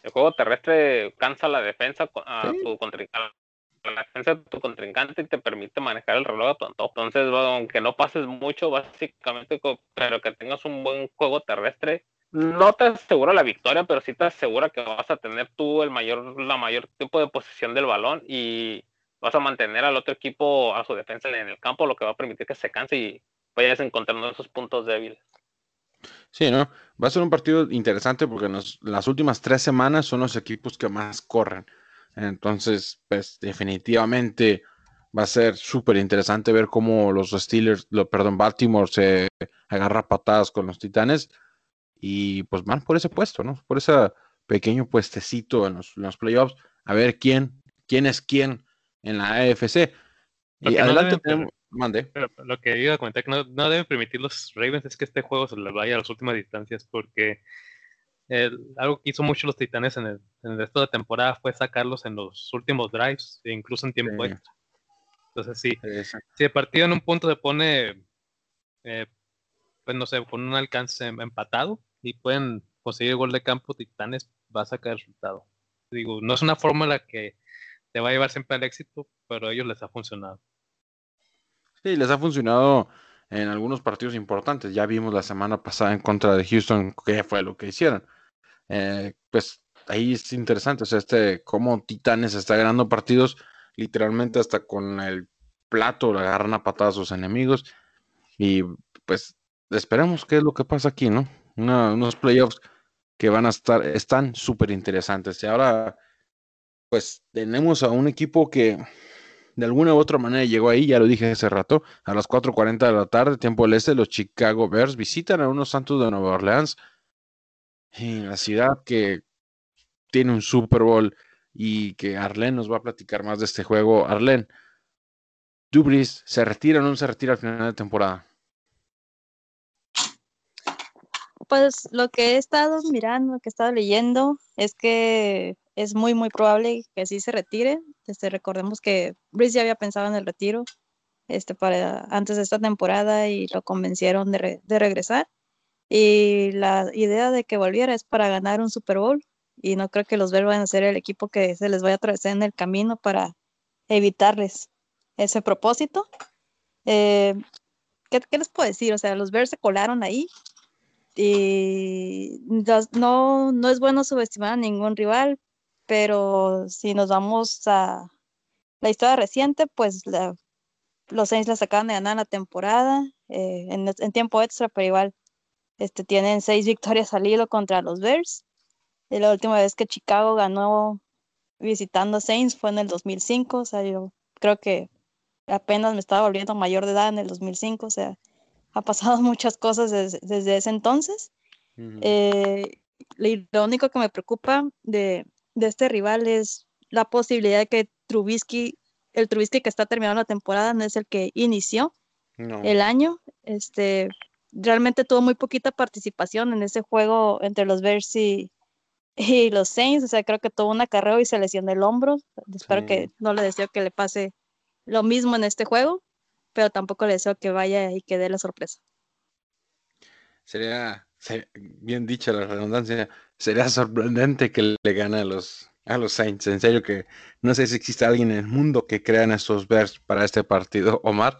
el juego terrestre cansa la defensa a tu contrincante la defensa de tu contrincante y te permite manejar el reloj a tu antojo. Entonces, aunque no pases mucho, básicamente, pero que tengas un buen juego terrestre, no te asegura la victoria, pero sí te asegura que vas a tener tú el mayor, la mayor tipo de posesión del balón y vas a mantener al otro equipo a su defensa en el campo, lo que va a permitir que se canse y vayas encontrando esos puntos débiles. Sí, ¿no? Va a ser un partido interesante porque las últimas tres semanas son los equipos que más corren. Entonces, pues definitivamente va a ser súper interesante ver cómo los Steelers, lo, perdón, Baltimore se agarra patadas con los Titanes y pues van por ese puesto, ¿no? Por ese pequeño puestecito en los, playoffs, a ver quién, quién es quién en la AFC. Lo Y no adelante deben tenemos, mande. Pero lo que iba a comentar que no, no deben permitir los Ravens es que este juego se les vaya a las últimas distancias porque el- algo que hizo mucho los Titanes en el, en el resto de la temporada fue sacarlos en los últimos drives e incluso en tiempo Sí. extra. Entonces sí, si el partido en un punto se pone, eh, pues no sé, con un alcance em- empatado y pueden conseguir gol de campo, Titanes va a sacar el resultado. Digo, no es una fórmula que te va a llevar siempre al éxito, pero a ellos les ha funcionado. Sí, les ha funcionado en algunos partidos importantes. Ya vimos la semana pasada en contra de Houston qué fue lo que hicieron. Eh, pues ahí es interesante, o sea, este, cómo Titanes está ganando partidos literalmente hasta con el plato, le agarran a patadas a sus enemigos. Y pues esperemos qué es lo que pasa aquí, ¿no? Una- unos playoffs que van a estar, están súper interesantes. Y ahora, pues tenemos a un equipo que de alguna u otra manera llegó ahí, ya lo dije hace rato, a las 4.40 de la tarde, tiempo del este, los Chicago Bears visitan a unos Santos de Nueva Orleans, en la ciudad que tiene un Super Bowl y que Arlen nos va a platicar más de este juego. Arlen, Dubris, ¿se retira o no se retira al final de temporada? Pues lo que he estado mirando, lo que he estado leyendo, es que es muy, muy probable que sí se retire. Este, recordemos que Brice ya había pensado en el retiro este, para, antes de esta temporada y lo convencieron de, de regresar. Y la idea de que volviera es para ganar un Super Bowl. Y no creo que los Bears vayan a ser el equipo que se les vaya a atravesar en el camino para evitarles ese propósito. Eh, ¿qué, qué les puedo decir? O sea, los Bears se colaron ahí y no, no es bueno subestimar a ningún rival, pero si nos vamos a la historia reciente, pues los Saints la sacaban de ganar la temporada eh, en, en tiempo extra, pero igual este, tienen seis victorias al hilo contra los Bears. Y la última vez que Chicago ganó visitando Saints fue en el 2005, o sea, yo creo que apenas me estaba volviendo mayor de edad en el 2005, o sea, ha pasado <laughs> muchas cosas desde, desde ese entonces. Eh, y lo único que me preocupa de, de este rival es la posibilidad de que Trubisky, el Trubisky que está terminando la temporada, no es el que inició No. el año. Este, realmente tuvo muy poquita participación en ese juego entre los Bears y, y los Saints. O sea, creo que tuvo una carrera y se lesionó el hombro. Espero Sí. que no le deseo que le pase lo mismo en este juego, pero tampoco le deseo que vaya y que dé la sorpresa. Sería, se- bien dicha la redundancia, sería sorprendente que le gane a los, a los Saints. En serio que no sé si existe alguien en el mundo que crea en estos Bears para este partido, Omar.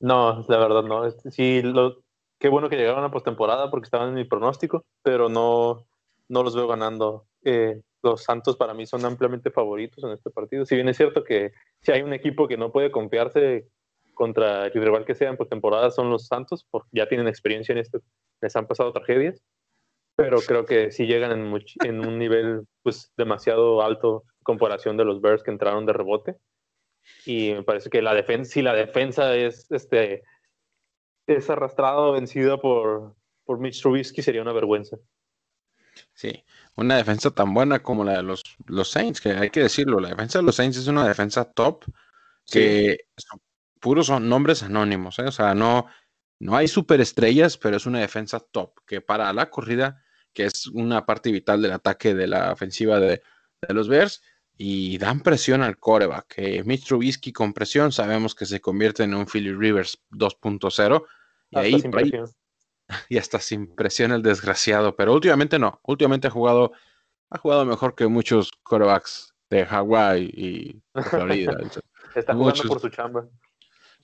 No, la verdad no. Este, Sí, lo, qué bueno que llegaron a postemporada porque estaban en mi pronóstico, pero no, no los veo ganando. Eh, los Santos para mí son ampliamente favoritos en este partido. Si bien es cierto que si hay un equipo que no puede confiarse contra el rival que sea en postemporada son los Santos, porque ya tienen experiencia en esto, les han pasado tragedias, pero creo que sí llegan en, much- en un nivel pues demasiado alto en comparación de los Bears que entraron de rebote y me parece que la defensa, si la defensa es este es arrastrada o vencida por, por Mitch Trubisky sería una vergüenza. Sí, una defensa tan buena como la de los, los Saints, que hay que decirlo, la defensa de los Saints es una defensa top, que son puros son nombres anónimos, ¿eh? O sea, no, no hay superestrellas, pero es una defensa top, que para la corrida, que es una parte vital del ataque de la ofensiva de, de los Bears, y dan presión al coreback. Que Mitch Trubisky con presión sabemos que se convierte en un Philly Rivers 2.0, y ahí, sin ahí <laughs> y hasta sin presión el desgraciado, pero últimamente no, últimamente ha jugado, ha jugado mejor que muchos quarterbacks de Hawái y de Florida. <laughs> Está jugando muchos. por su chamba.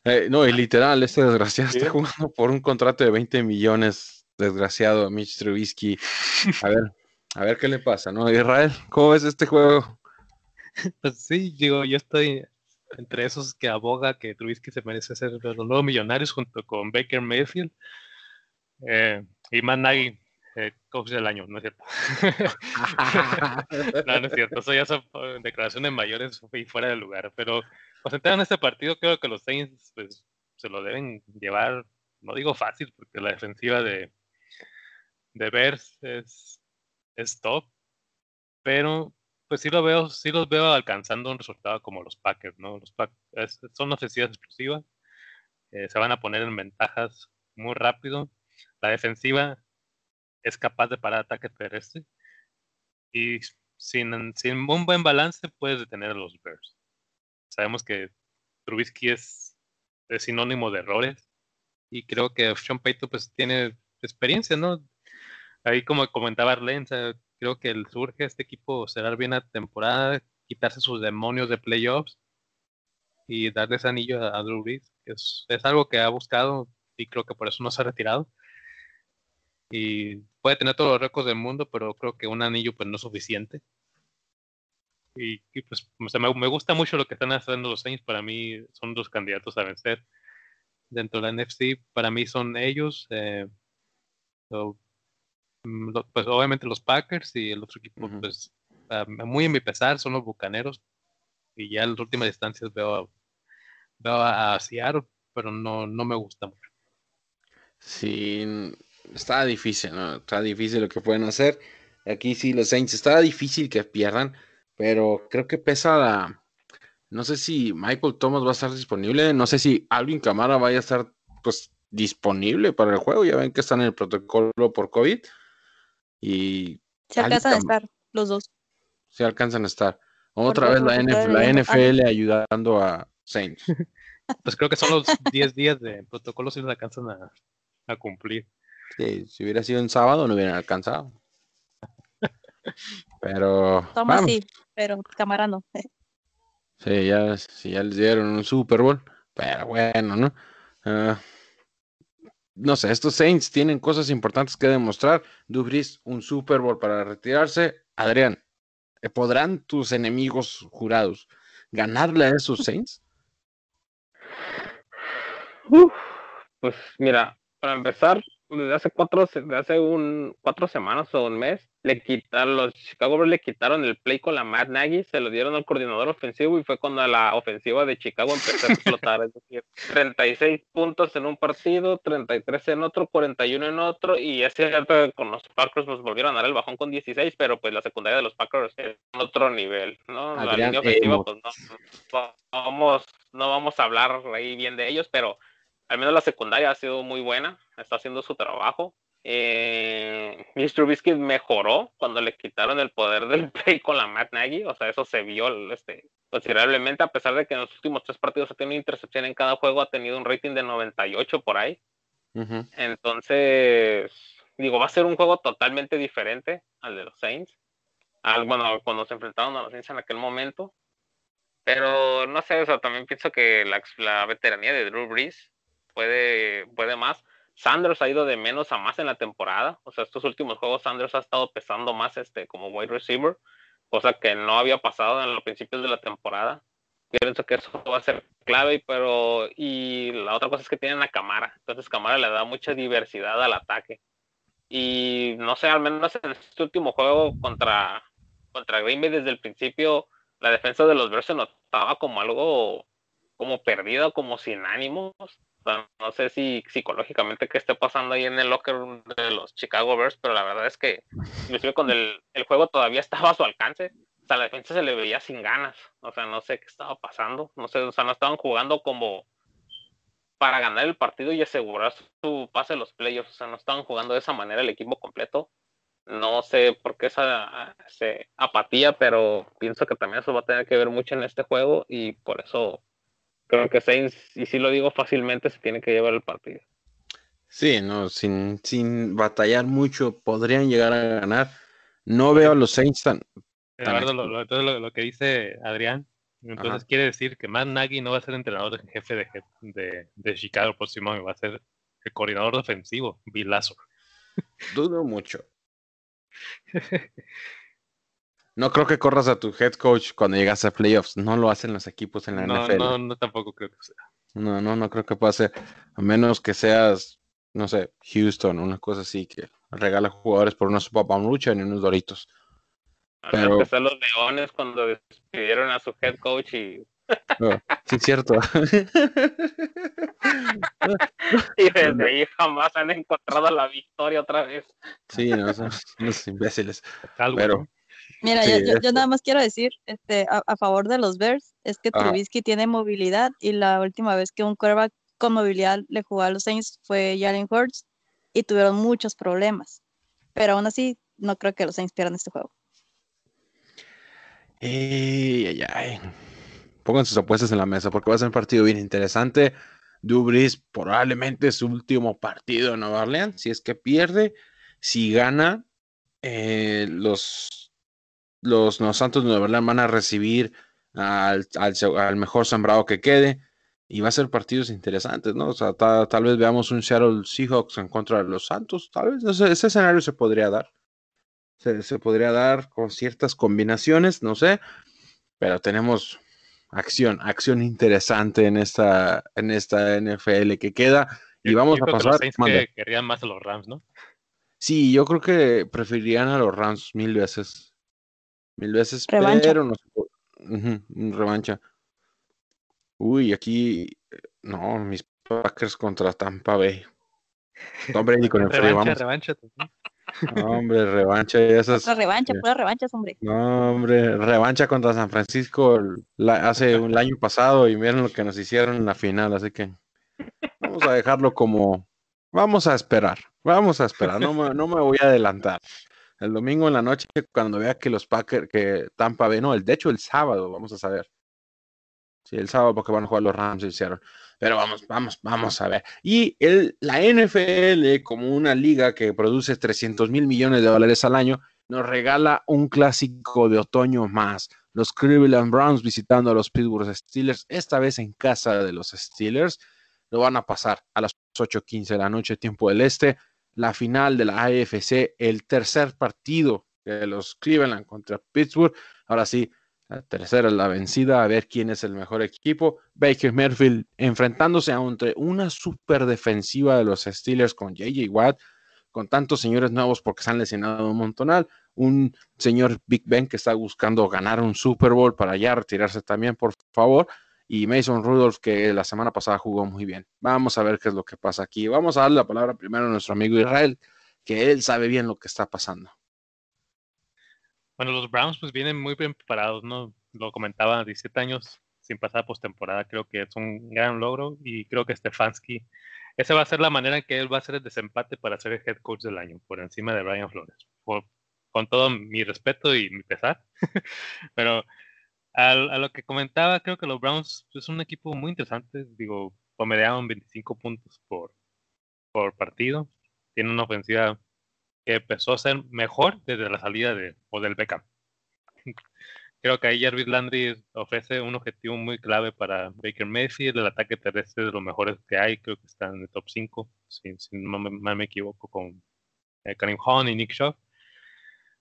Eh, no, y literal, este desgraciado Sí. está jugando por un contrato de 20 millones, desgraciado Mitch Trubisky. A ver, a ver qué le pasa, ¿no? Israel, ¿cómo ves este juego? Pues sí, digo, yo estoy entre esos que aboga que Trubisky se merece ser de los nuevos millonarios junto con Baker Mayfield eh, y Matt Nagy, eh, coach del año, ¿no es cierto? <laughs> no, no es cierto, eso ya son declaraciones mayores y fuera de lugar, pero concentrado en este partido, creo que los Saints pues, se lo deben llevar, no digo fácil, porque la defensiva de, de Bears es, top, pero pues sí lo veo, sí los veo alcanzando un resultado como los Packers, ¿no? Los Packers son ofensivas explosivas, eh, se van a poner en ventajas muy rápido. La defensiva es capaz de parar ataque terrestre y sin, sin un buen balance puedes detener a los Bears. Sabemos que Trubisky es, sinónimo de errores y creo que Sean Payton pues tiene experiencia, ¿no? Ahí como comentaba Arlen, creo que el surge este equipo cerrar bien la temporada, quitarse sus demonios de playoffs y darle ese anillo a, Brees, que es, es, algo que ha buscado y creo que por eso no se ha retirado. Y puede tener todos los récords del mundo, pero creo que un anillo pues no es suficiente. Y, pues me, me, gusta mucho lo que están haciendo los Saints, para mí son dos candidatos a vencer dentro de la NFC, para mí son ellos. Eh, Mm, pues obviamente los Packers y el otro equipo, pues muy en mi pesar, son los Bucaneros. Y ya en las últimas distancias veo, veo a, Seattle, pero no, no me gusta mucho. Sí, está difícil, ¿no? Está difícil lo que pueden hacer. Aquí sí, los Saints, está difícil que pierdan, pero creo que pesa la... No sé si Michael Thomas va a estar disponible, no sé si Alvin Camara vaya a estar pues disponible para el juego, ya ven que están en el protocolo por COVID, y se alcanzan a estar los dos. Se alcanzan a estar. Otra vez la, NFL, ayudando a Saints. <laughs> Pues creo que son los 10 días de protocolo si los alcanzan a, cumplir. Sí, si hubiera sido en sábado no hubieran alcanzado. <laughs> Pero. Toma sí, pero cámara no. Sí, ya, sí, ya les dieron un Super Bowl. Pero bueno, ¿no? Uh, no sé, estos Saints tienen cosas importantes que demostrar. Dubris, un Super Bowl para retirarse. Adrián, ¿eh, ¿podrán tus enemigos jurados ganarle a esos Saints? pues mira, para empezar, desde hace cuatro, desde hace un, cuatro semanas o un mes, le quitaron, los Chicago Bears le quitaron el play con la Matt Nagy, se lo dieron al coordinador ofensivo y fue cuando la ofensiva de Chicago empezó a explotar. es decir, 36 puntos en un partido, 33 en otro, 41 en otro, y ese con los Packers nos volvieron a dar el bajón con 16, pero pues la secundaria de los Packers es en otro nivel, ¿no? la línea ofensiva, pues no, vamos, no vamos a hablar ahí bien de ellos, pero al menos la secundaria ha sido muy buena, está haciendo su trabajo. Eh, Mr. Trubisky mejoró cuando le quitaron el poder del <laughs> play con la Matt Nagy, o sea, eso se vio este, considerablemente, a pesar de que en los últimos tres partidos ha tenido intercepción en cada juego, ha tenido un rating de 98 por ahí. Entonces, digo, va a ser un juego totalmente diferente al de los Saints. Al, bueno, cuando se enfrentaron a los Saints en aquel momento. Pero no sé, o sea, también pienso que la, la veteranía de Drew Brees puede, puede más. Sanders ha ido de menos a más en la temporada. O sea, estos últimos juegos Sanders ha estado pesando más este, como wide receiver, cosa que no había pasado en los principios de la temporada. Pienso que eso va a ser clave, pero y la otra cosa es que tienen a Camara. Entonces Camara le da mucha diversidad al ataque. Y no sé, al menos en este último juego contra, contra Green Bay desde el principio, la defensa de los Bears se notaba como algo como perdida, como sin ánimos no sé si psicológicamente qué esté pasando ahí en el locker room de los Chicago Bears, pero la verdad es que inclusive cuando el, el, juego todavía estaba a su alcance, o sea, la defensa se le veía sin ganas, o sea, no sé qué estaba pasando, no sé, o sea, no estaban jugando como para ganar el partido y asegurar su pase a los playoffs, o sea, no estaban jugando de esa manera el equipo completo. No sé por qué esa, esa apatía, pero pienso que también eso va a tener que ver mucho en este juego y por eso creo que Saints, y si lo digo fácilmente, se tiene que llevar el partido. Sí, no, sin, sin batallar mucho, podrían llegar a ganar. No veo a los Saints tan. Eduardo, lo, entonces lo, que dice Adrián, entonces quiere decir que Matt Nagy no va a ser entrenador de jefe de, de, de Chicago el próximo año, va a ser el coordinador defensivo, Bilazo. Dudo mucho. <laughs> No creo que corras a tu head coach cuando llegas a playoffs. No lo hacen los equipos en la NFL. No, no, tampoco creo que sea. No, no, no creo que pueda ser. A menos que seas, no sé, Houston, una cosa así que regala jugadores por unos papamucha y unos doritos. Pero... Que los leones cuando despidieron a su head coach y. Oh, sí, es cierto. <laughs> y desde ahí jamás han encontrado la victoria otra vez. Sí, no, son unos imbéciles. Pero, Mira, Sí, yo, yo- yo eso. nada más quiero decir este, a, a favor de los Bears, es que. Trubisky tiene movilidad y la última vez que un quarterback con movilidad le jugó a los Saints fue Jalen Hurts y tuvieron muchos problemas. Pero aún así, no creo que los Saints pierdan este juego. Ey, ay, ay. Pongan sus apuestas en la mesa porque va a ser un partido bien interesante. Brees probablemente su último partido en Nueva Orleans. Si es que pierde, si gana, eh, los, los, los Santos de Nueva Orleans van a recibir al, al mejor sembrado que quede. Y va a ser partidos interesantes, ¿no? O sea, ta- tal vez veamos un Seattle Seahawks en contra de los Santos. Tal vez ese, ese escenario se podría dar. Se, se podría dar con ciertas combinaciones, no sé. Pero tenemos acción, acción interesante en esta, en esta NFL que queda. Y Yo- vamos yo a creo que pasar. los que querían más a los Rams, ¿no? Sí, yo creo que preferirían a los Rams mil veces. Mil veces, Revancha. pero no un revancha. Uy, aquí. eh, No, mis Packers contra Tampa Bay. Tom Brady con el frío, Revancha, vamos. revancha. No, hombre, revancha y esas. Otra revancha, sí. pura revanchas, hombre. No, hombre, revancha contra San Francisco la- hace un año pasado y miren lo que nos hicieron en la final, así que vamos a dejarlo como, vamos a esperar, vamos a esperar, no me, no me voy a adelantar. El domingo en la noche, cuando vea que los Packers, que Tampa Bay, no, el, de hecho el sábado, vamos a saber. Sí, el sábado porque van a jugar los Rams Seattle. Pero vamos, vamos, vamos a ver. Y el, la NFL, como una liga que produce 300 mil millones de dólares al año, nos regala un clásico de otoño más. Los Cleveland Browns visitando a los Pittsburgh Steelers, esta vez en casa de los Steelers. Lo van a pasar a las 8:15 de la noche, tiempo del este. La final de la AFC, el tercer partido de los Cleveland contra Pittsburgh. Ahora sí, la tercera es la vencida, a ver quién es el mejor equipo. Baker Mayfield enfrentándose a entre una super defensiva de los Steelers con JJ Watt, con tantos señores nuevos porque se han lesionado un montonal. Un señor Big Ben que está buscando ganar un Super Bowl para ya retirarse también, por favor. Y Mason Rudolph, que la semana pasada jugó muy bien. Vamos a ver qué es lo que pasa aquí. Vamos a darle la palabra primero a nuestro amigo Israel, que él sabe bien lo que está pasando. Bueno, los Browns pues vienen muy bien preparados, ¿no? Lo comentaba, 17 años sin pasar postemporada, creo que es un gran logro y creo que Stefanski, esa va a ser la manera en que él va a hacer el desempate para ser el head coach del año, por encima de Brian Flores. Por- con todo mi respeto y mi pesar. <laughs> Pero a lo que comentaba, creo que los Browns es un equipo muy interesante. Digo, promediaron 25 puntos por, por partido. Tiene una ofensiva que empezó a ser mejor desde la salida de Odell Beckham. <laughs> Creo que ahí Jarvis Landry ofrece un objetivo muy clave para Baker Mayfield. El ataque terrestre de los mejores que hay, creo que está en el top 5, si, si no me, equivoco, con eh, Karim Hunt y Nick Shaw.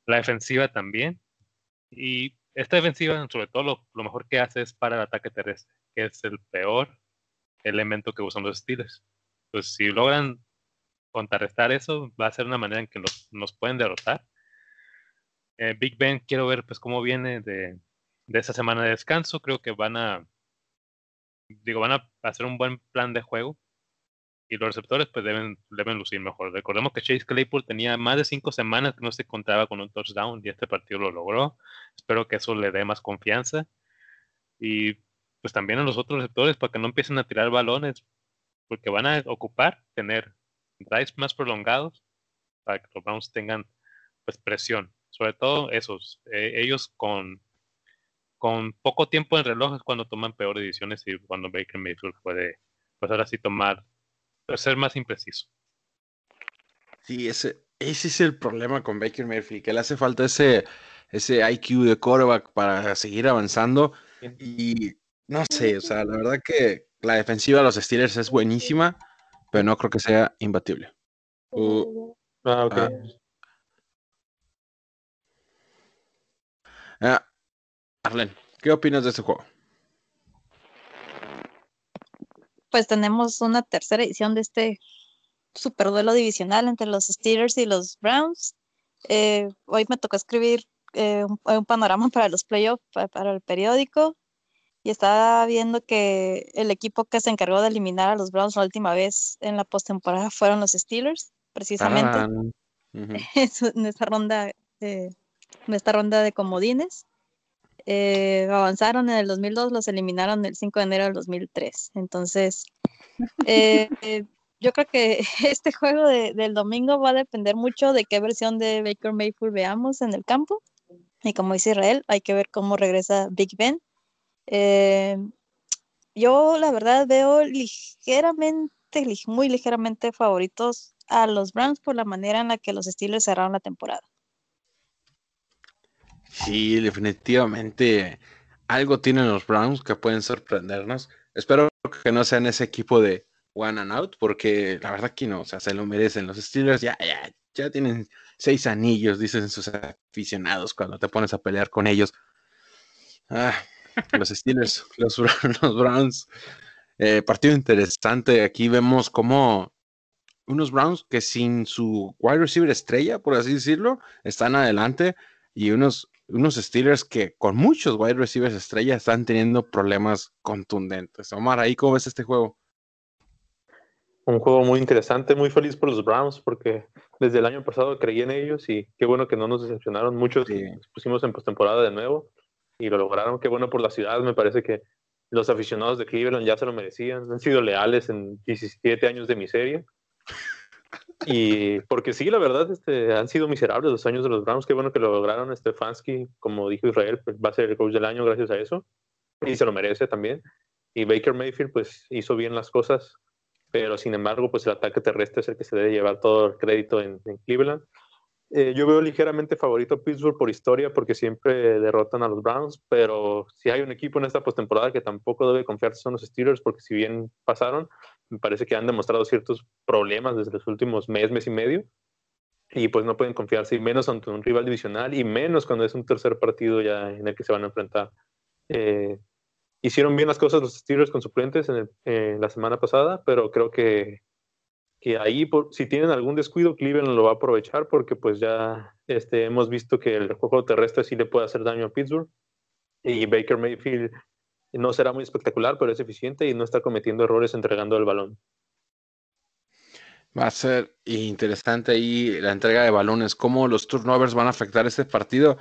La defensiva también. Y esta defensiva, sobre todo, lo, mejor que hace es para el ataque terrestre, que es el peor elemento que usan los Steelers. Pues si logran contrarrestar eso, va a ser una manera en que nos pueden derrotar. Eh, Big Ben, quiero ver pues cómo viene de, de esa semana de descanso. Creo que van a, digo, van a hacer un buen plan de juego y los receptores pues deben, deben lucir mejor. Recordemos que Chase Claypool tenía más de cinco semanas que no se contaba con un touchdown y este partido lo logró. Espero que eso le dé más confianza y pues también a los otros receptores para que no empiecen a tirar balones porque van a ocupar tener drives más prolongados para que los Browns tengan pues presión. Sobre todo esos, eh, ellos con, con poco tiempo en reloj es cuando toman peores decisiones y cuando Baker Mayfield puede pues ahora sí tomar, ser más impreciso. Sí, ese, ese es el problema con Baker Mayfield, que le hace falta ese, ese IQ de quarterback para seguir avanzando. Y no sé, o sea, la verdad que la defensiva de los Steelers es buenísima, pero no creo que sea imbatible. Uh, Ah, ok. Ah. ah, Arlen, ¿qué opinas de este juego? Pues tenemos una tercera edición de este superduelo divisional entre los Steelers y los Browns. Eh, hoy me tocó escribir eh, un, un panorama para los playoffs, pa- para el periódico, y estaba viendo que el equipo que se encargó de eliminar a los Browns la última vez en la postemporada fueron los Steelers, precisamente. Ujú. <laughs> en esa ronda eh, en esta ronda de comodines. Eh, avanzaron en el 2002, los eliminaron el 5 de enero del 2003. Entonces, eh, <laughs> eh, yo creo que <laughs> este juego de- del domingo va a depender mucho de qué versión de Baker Mayfield veamos en el campo. Y como dice Israel, hay que ver cómo regresa Big Ben. Eh, yo la verdad veo ligeramente, lig- muy ligeramente favoritos a los Browns por la manera en la que los Steelers cerraron la temporada. Sí, definitivamente algo tienen los Browns que pueden sorprendernos. Espero que no sean ese equipo de one and out, porque la verdad que no, o sea, se lo merecen. Los Steelers ya, ya, ya tienen seis anillos, dicen sus aficionados cuando te pones a pelear con ellos. Ah, los Steelers, los, <laughs> Browns. Eh, partido interesante. Aquí vemos como unos Browns que sin su wide receiver estrella, por así decirlo, están adelante y unos, unos Steelers que con muchos wide receivers estrella están teniendo problemas contundentes. Omar, ¿ahí cómo ves este juego? Un juego muy interesante, muy feliz por los Browns porque desde el año pasado creí en ellos y qué bueno que no nos decepcionaron. Muchos Sí. nos pusimos en postemporada de nuevo y lo lograron. Qué bueno por la ciudad. Me parece que los aficionados de Cleveland ya se lo merecían. Han sido leales en 17 años de miseria. Y porque sí, la verdad, este, han sido miserables los años de los Browns. Qué bueno que lo lograron. Stefanski, como dijo Israel, pues va a ser el coach del año gracias a eso. Y se lo merece también. Y Baker Mayfield, pues hizo bien las cosas pero sin embargo, pues el ataque terrestre es el que se debe llevar todo el crédito en, Cleveland. Eh, yo veo ligeramente favorito a Pittsburgh por historia, porque siempre derrotan a los Browns, pero si hay un equipo en esta postemporada que tampoco debe confiarse son los Steelers, porque si bien pasaron, me parece que han demostrado ciertos problemas desde los últimos mes, mes y medio, y pues no pueden confiarse, y menos ante un rival divisional, y menos cuando es un tercer partido ya en el que se van a enfrentar. Eh, hicieron bien las cosas los Steelers con suplentes en, el- en la semana pasada, pero creo que, que ahí, por- si tienen algún descuido, Cleveland lo va a aprovechar porque pues ya este, hemos visto que el juego terrestre sí le puede hacer daño a Pittsburgh y Baker Mayfield no será muy espectacular, pero es eficiente y no está cometiendo errores entregando el balón. Va a ser interesante ahí la entrega de balones, cómo los turnovers van a afectar este partido.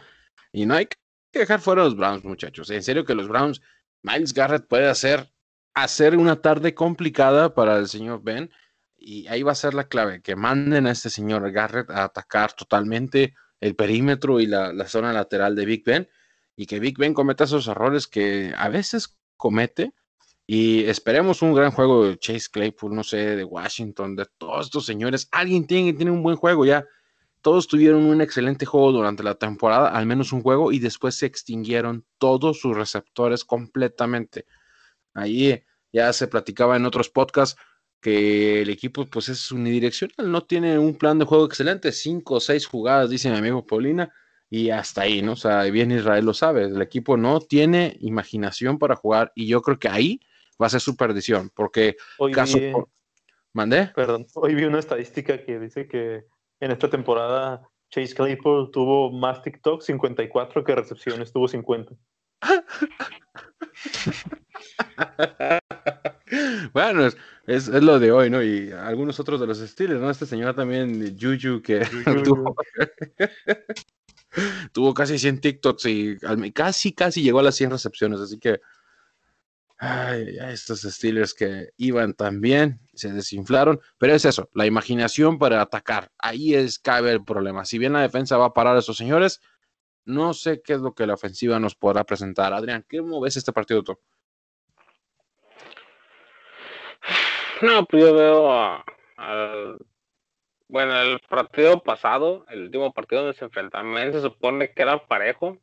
Y no hay que dejar fuera a los Browns, muchachos. En serio que los Browns, Miles Garrett puede hacer, hacer una tarde complicada para el señor Ben. Y ahí va a ser la clave, que manden a este señor Garrett a atacar totalmente el perímetro y la, la zona lateral de Big Ben. Y que Big Ben cometa esos errores que a veces comete, y esperemos un gran juego de Chase Claypool, no sé, de Washington, de todos estos señores. Alguien tiene que tener un buen juego ya. Todos tuvieron un excelente juego durante la temporada, al menos un juego, y después se extinguieron todos sus receptores completamente. Ahí ya se platicaba en otros podcasts que el equipo pues es unidireccional, no tiene un plan de juego excelente, cinco o seis jugadas, dice mi amigo Paulina, y hasta ahí, ¿no? O sea, bien Israel lo sabe, el equipo no tiene imaginación para jugar, y yo creo que ahí va a ser su perdición, porque Hoy caso vi, por- ¿Mandé? perdón, hoy vi una estadística que dice que en esta temporada Chase Claypool tuvo más TikTok 54 que recepciones, tuvo 50. <laughs> bueno, es, es, es lo de hoy, ¿no? Y algunos otros de los estilos, ¿no? Este señor también, Juju, que <laughs> tuvo, <laughs> tuvo casi 100 TikToks y casi, casi llegó a las 100 recepciones, así que ay, estos Steelers que iban tan bien, se desinflaron, pero es eso, la imaginación para atacar, ahí es cabe el problema. Si bien la defensa va a parar a esos señores, no sé qué es lo que la ofensiva nos podrá presentar. Adrián, ¿cómo ves este partido tú? No, pues yo veo a- al. Bueno, el partido pasado, el último partido donde se enfrentaron, se supone que era parejo.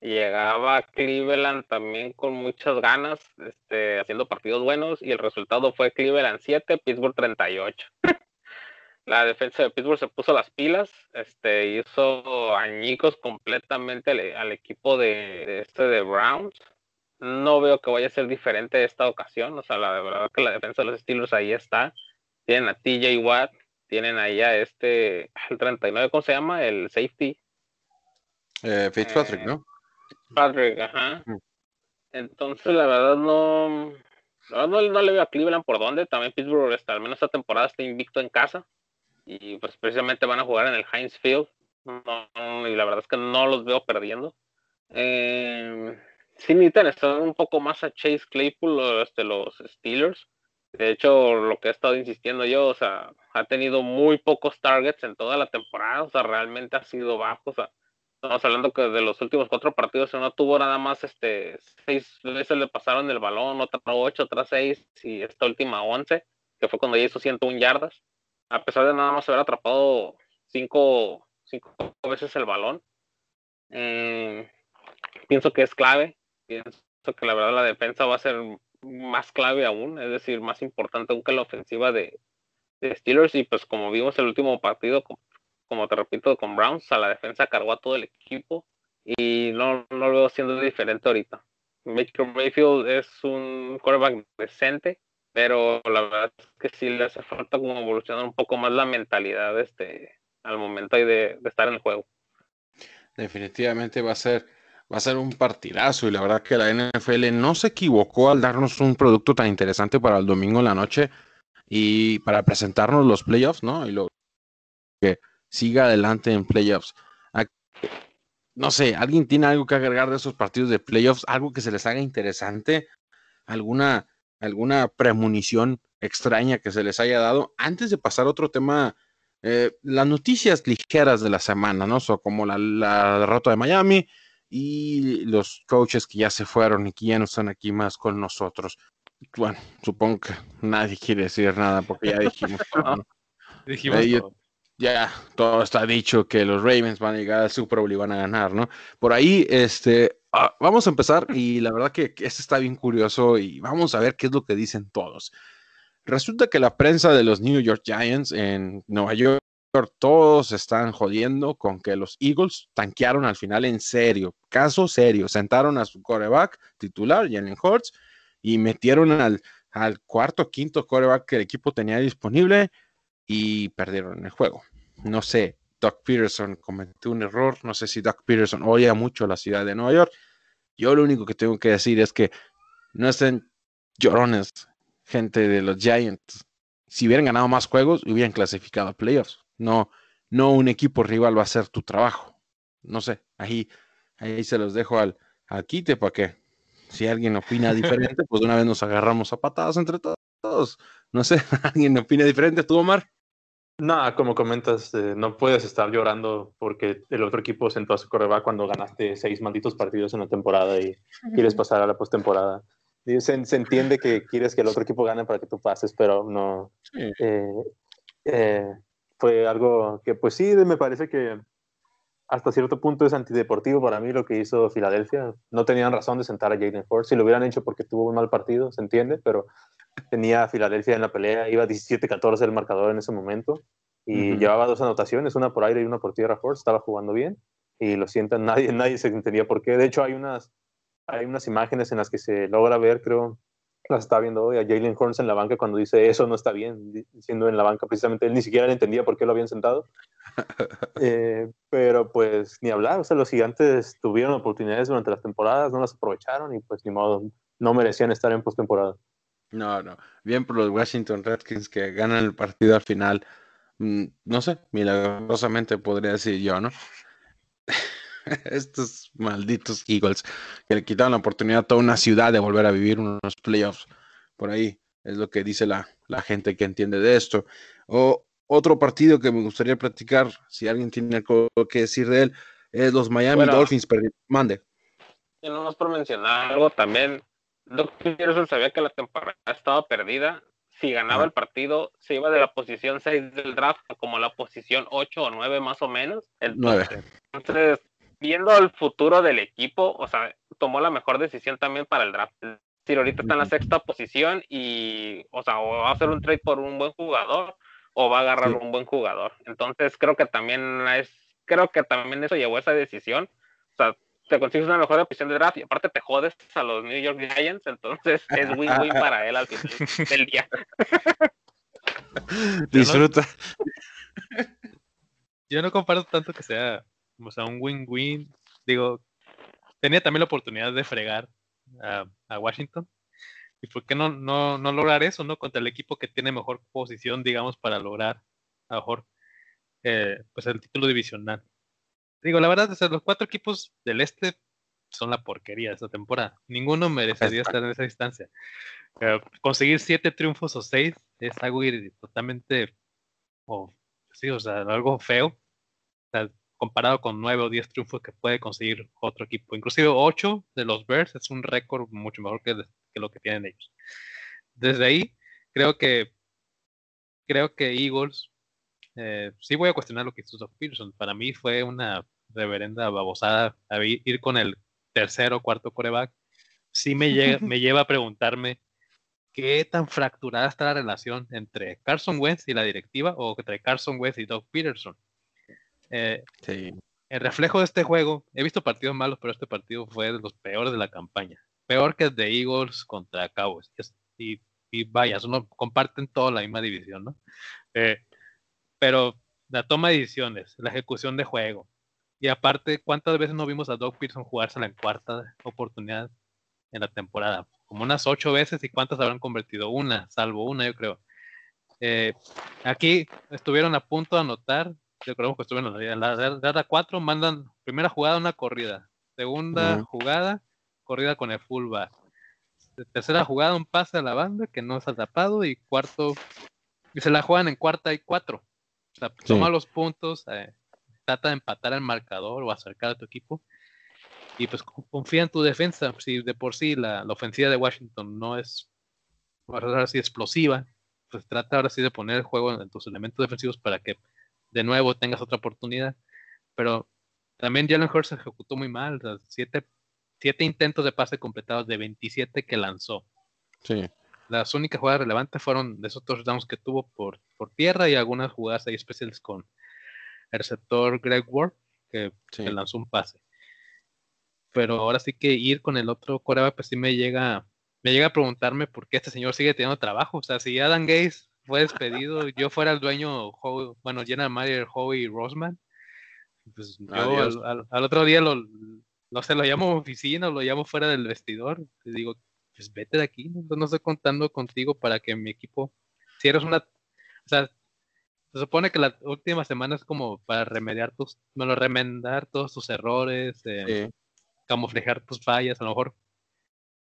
Llegaba Cleveland también con muchas ganas, este, haciendo partidos buenos, y el resultado fue Cleveland 7, Pittsburgh 38. <laughs> La defensa de Pittsburgh se puso las pilas, este, hizo añicos completamente al, al equipo de, de este de Browns no veo que vaya a ser diferente esta ocasión. O sea, la verdad que la defensa de los Steelers ahí está. Tienen a TJ Watt, tienen ahí a este, el 39, ¿cómo se llama? El safety. Eh, Fitzpatrick, Eh, ¿no? Patrick, ajá. Mm. Entonces, la verdad no, la verdad no, no le veo a Cleveland por dónde. También Pittsburgh, está, al menos esta temporada, está invicto en casa. Y pues precisamente van a jugar en el Heinz Field. No, y la verdad es que no los veo perdiendo. Eh, sí necesitan estar un poco más a Chase Claypool este, los Steelers. De hecho, lo que he estado insistiendo yo, o sea, ha tenido muy pocos targets en toda la temporada, o sea, realmente ha sido bajo, o sea, estamos hablando que de los últimos cuatro partidos no tuvo nada más, este, seis veces le pasaron el balón, otra ocho, otra seis, y esta última once, que fue cuando ya hizo 101 yardas, a pesar de nada más haber atrapado cinco, cinco veces el balón. Eh, pienso que es clave, pienso que la verdad la defensa va a ser más clave aún, es decir, más importante aún que la ofensiva de, Steelers. Y pues como vimos el último partido, como, te repito, con Browns, a la defensa cargó a todo el equipo y no, no lo veo siendo diferente ahorita. Baker Mayfield es un quarterback decente, pero la verdad es que sí le hace falta como evolucionar un poco más la mentalidad este, al momento de, de estar en el juego. Definitivamente va a ser va a ser un partidazo y la verdad que la NFL no se equivocó al darnos un producto tan interesante para el domingo en la noche y para presentarnos los playoffs, ¿no? Y lo que siga adelante en playoffs. No sé, ¿alguien tiene algo que agregar de esos partidos de playoffs? ¿Algo que se les haga interesante? ¿Alguna, alguna premonición extraña que se les haya dado? Antes de pasar a otro tema, eh, las noticias ligeras de la semana, ¿no? So, como la, la derrota de Miami, y los coaches que ya se fueron y que ya no están aquí más con nosotros. Bueno, supongo que nadie quiere decir nada porque ya dijimos <laughs> todo. dijimos Ya todo está dicho que los Ravens van a llegar al Super Bowl y van a ganar, ¿no? Por ahí, este, ah, vamos a empezar y la verdad que, que este está bien curioso y vamos a ver qué es lo que dicen todos. Resulta que la prensa de los New York Giants en Nueva York todos están jodiendo con que los Eagles tanquearon al final en serio, caso serio, sentaron a su coreback titular, Jalen Hurts, y metieron al, al cuarto, quinto coreback que el equipo tenía disponible y perdieron el juego. No sé, Doug Peterson cometió un error, no sé si Doug Peterson oye mucho la ciudad de Nueva York. Yo lo único que tengo que decir es que no estén llorones, gente de los Giants. Si hubieran ganado más juegos, hubieran clasificado a playoffs. No, no un equipo rival va a hacer tu trabajo. No sé, ahí, ahí se los dejo al, al quite para que si alguien opina <laughs> diferente, pues una vez nos agarramos a patadas entre todos. No sé, <laughs> ¿alguien opina diferente? ¿Tú, Omar? No, como comentas, eh, no puedes estar llorando porque el otro equipo sentó a su correba cuando ganaste seis malditos partidos en la temporada y quieres pasar a la postemporada. Se, se, entiende que quieres que el otro equipo gane para que tú pases, pero no. Eh, eh, fue algo que pues sí, me parece que hasta cierto punto es antideportivo para mí lo que hizo Filadelfia. No tenían razón de sentar a Jaden Ford. Si lo hubieran hecho porque tuvo un mal partido, se entiende, pero tenía a Filadelfia en la pelea, iba 17-14 el marcador en ese momento y llevaba dos anotaciones, una por aire y una por tierra. Ford estaba jugando bien y lo sientan, <laughs> nadie, nadie se entendía por qué. De hecho, hay unas, hay unas imágenes en las que se logra ver, creo, las estaba viendo hoy a Jalen Horns en la banca cuando dice eso no está bien, diciendo en la banca precisamente, él ni siquiera le entendía por qué lo habían sentado. <laughs> Eh, pero pues ni hablar, o sea, los gigantes tuvieron oportunidades durante las temporadas, no las aprovecharon y pues ni modo, no merecían estar en postemporada. No, no, bien por los Washington Redskins que ganan el partido al final, mm, no sé, milagrosamente podría decir yo, ¿no? <laughs> <laughs> Estos malditos Eagles que le quitaron la oportunidad a toda una ciudad de volver a vivir unos playoffs. Por ahí es lo que dice la, gente que entiende de esto. O otro partido que me gustaría platicar, si alguien tiene algo que decir de él, es los Miami Dolphins. Mande. no más por mencionar algo también. Doc Peterson sabía que la temporada estaba perdida. Si ganaba el partido, se iba de la posición 6 del draft como la posición 8 o 9 más o menos. Entonces, entonces viendo el futuro del equipo, o sea, tomó la mejor decisión también para el draft. Si ahorita está en la sexta posición y, o sea, o va a hacer un trade por un buen jugador o va a agarrar un buen jugador. Entonces creo que también es, creo que también eso llevó a esa decisión. O sea, te consigues una mejor opción de draft y aparte te jodes a los New York Giants, entonces es win-win para él al final <laughs> del día. Disfruta. Yo no comparto tanto que sea o sea, un win-win. Digo, tenía también la oportunidad de fregar a, Washington. ¿Y por qué no, no, no, lograr eso, no? Contra el equipo que tiene mejor posición, digamos, para lograr, a mejor, eh, pues el título divisional. digo, la verdad, o los cuatro equipos del este son la porquería de esta temporada. Ninguno merecería estar en esa distancia. conseguir siete triunfos o seis es algo totalmente, o sí, o sea, algo feo. Comparado con nueve o diez triunfos que puede conseguir otro equipo. Inclusive ocho de los Bears es un récord mucho mejor que, que lo que tienen ellos. Desde ahí, creo que creo que Eagles eh, sí voy a cuestionar lo que hizo Doug Peterson. Para mí fue una reverenda babosada ir con el tercero o cuarto coreback. Sí me, <laughs> me lleva a preguntarme qué tan fracturada está la relación entre Carson Wentz y la directiva o entre Carson Wentz y Doug Peterson. Eh, el reflejo de este juego, he visto partidos malos, pero este partido fue de los peores de la campaña. Peor que el de Eagles contra Cowboys. Y, y vaya, no comparten toda la misma división, ¿no? Eh, pero la toma de decisiones, la ejecución de juego. Y aparte, ¿cuántas veces no vimos a Doug Pearson jugársela en cuarta oportunidad en la temporada? Como unas ocho veces y cuántas habrán convertido? Una, salvo una, yo creo. Eh, aquí estuvieron a punto de anotar, recordemos que estuvieron en la yarda cuatro, mandan primera jugada una corrida, segunda jugada, corrida con el fullback, tercera jugada un pase a la banda que no está tapado y cuarto, y se la juegan en cuarta y cuatro. Toma los puntos, eh, trata de empatar el marcador o acercar a tu equipo. Y pues confía en tu defensa. Si de por sí la, ofensiva de Washington no es ahora sí explosiva, pues trata ahora sí de poner el juego en tus elementos defensivos para que de nuevo tengas otra oportunidad. Pero también Jalen Hurts ejecutó muy mal. siete, siete intentos de pase completados de 27 que lanzó. Sí las únicas jugadas relevantes fueron de esos touchdowns que tuvo por, por tierra y algunas jugadas ahí especiales con el receptor Greg Ward, que, lanzó un pase. Pero ahora sí que ir con el otro coreback, pues sí me llega, me llega a preguntarme por qué este señor sigue teniendo trabajo. O sea, si Adam Gaze fue despedido, yo fuera el dueño, bueno, General Manager Howie Rosman, pues yo al, otro día lo, no sé, lo llamo oficina, lo llamo fuera del vestidor, y digo, pues vete de aquí, no, estoy contando contigo para que mi equipo, si eres una, o sea, se supone que la última semana es como para remediar tus, bueno, remendar todos tus errores, eh, camuflejar tus fallas, a lo mejor,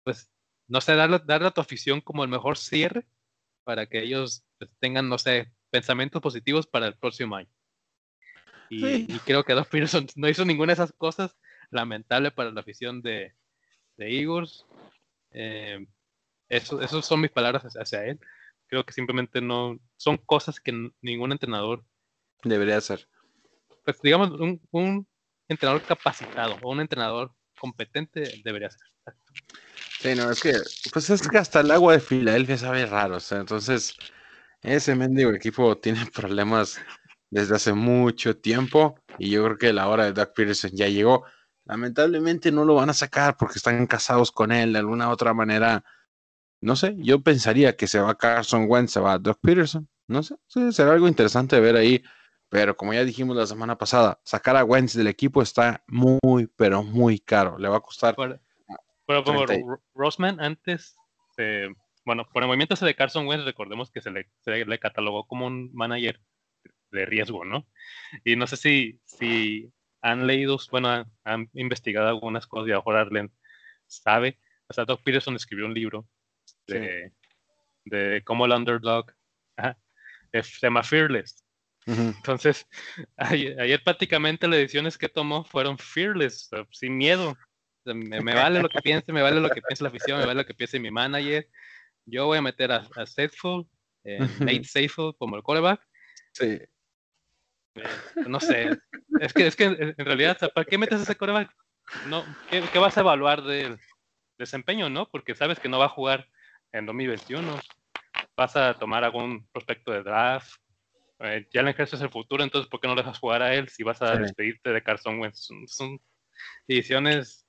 pues, no sé, darle, darle a tu afición como el mejor cierre para que ellos pues, tengan, no sé, pensamientos positivos para el próximo año. Y, creo que Doug Peterson <laughs> no hizo ninguna de esas cosas, lamentable para la afición de, de Eagles. Eh, eso, esas son mis palabras hacia él. Creo que simplemente no son cosas que ningún entrenador debería hacer. Pues digamos, un, entrenador capacitado o un entrenador competente debería hacer. Sí, no, es que, pues es que hasta el agua de Filadelfia sabe raro, o sea, entonces ese mendigo equipo tiene <laughs> problemas desde hace mucho tiempo y yo creo que la hora de Doug Peterson ya llegó. Lamentablemente no lo van a sacar porque están casados con él de alguna otra manera. No sé, yo pensaría que se va Carson Wentz, se va Doug Peterson. No sé, será algo interesante ver ahí. Pero como ya dijimos la semana pasada, sacar a Wentz del equipo está muy, pero muy caro. Le va a costar. Pero, como Rosman antes, bueno, por el movimiento ese de Carson Wentz, recordemos que se le, se le catalogó como un manager de riesgo, ¿no? Y no sé si, si han leído, bueno, han, investigado algunas cosas y ahora Arlen sabe. O sea, Doc Peterson escribió un libro de, de cómo el underdog se llama Fearless. Entonces, <laughs> ayer, prácticamente las decisiones que tomó fueron fearless, sin miedo. Me, vale lo que piense, me vale lo que piense la afición, me vale lo que piense mi manager. Yo voy a meter a, a eh, Nate como el quarterback. Sí. Eh, no sé. es que, es que en realidad, ¿para qué metes ese coreback? No, ¿qué, vas a evaluar del desempeño, no? Porque sabes que no va a jugar en 2021. Vas a tomar algún prospecto de draft. Eh, ya le es el futuro, entonces ¿por qué no le dejas jugar a él si vas a despedirte de Carson Wentz? Son, ediciones.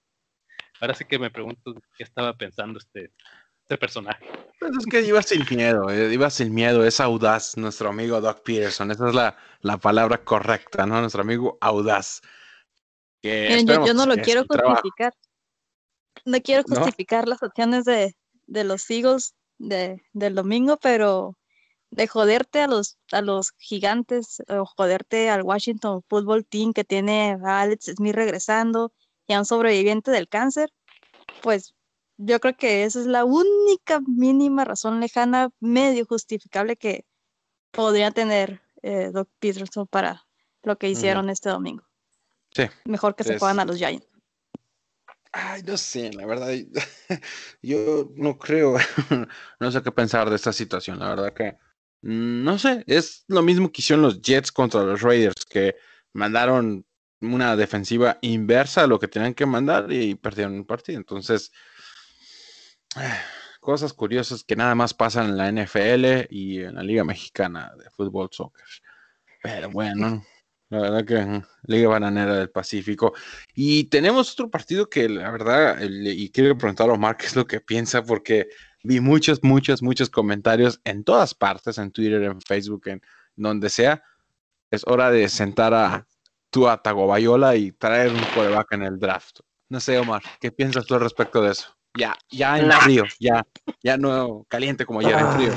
Ahora sí que me pregunto qué estaba pensando este, este personaje. Pues es que iba sin miedo, eh, iba sin miedo, es audaz nuestro amigo Doc Peterson, esa es la, palabra correcta, ¿no? Nuestro amigo audaz. yo, no lo quiero justificar. No quiero justificar las acciones de, los Eagles de, del domingo, pero de joderte a los, a los gigantes o joderte al Washington Football Team que tiene a Alex Smith regresando y a un sobreviviente del cáncer, pues yo creo que esa es la única mínima razón lejana, medio justificable que podría tener eh, Doc Peterson para lo que hicieron este domingo. Sí. Mejor que se juegan a los Giants. Ay, no sé, la verdad, <laughs> yo no creo, <laughs> no sé qué pensar de esta situación, la verdad que, mm, no sé, es lo mismo que hicieron los Jets contra los Raiders, que mandaron una defensiva inversa a lo que tenían que mandar y perdieron el partido. Entonces, <sighs> cosas curiosas que nada más pasan en la NFL y en la Liga Mexicana de Fútbol Soccer. Pero bueno, <laughs> la verdad que Liga Bananera del Pacífico. Y tenemos otro partido que la verdad, y quiero preguntar a Omar qué es lo que piensa, porque vi muchos, muchos, muchos comentarios en todas partes, en Twitter, en Facebook, en donde sea. Es hora de sentar a a Tagobayola y traer un coreback en el draft. No sé, Omar, ¿qué piensas tú al respecto de eso? Ya, ya en frío, ya, ya no caliente como ayer en frío.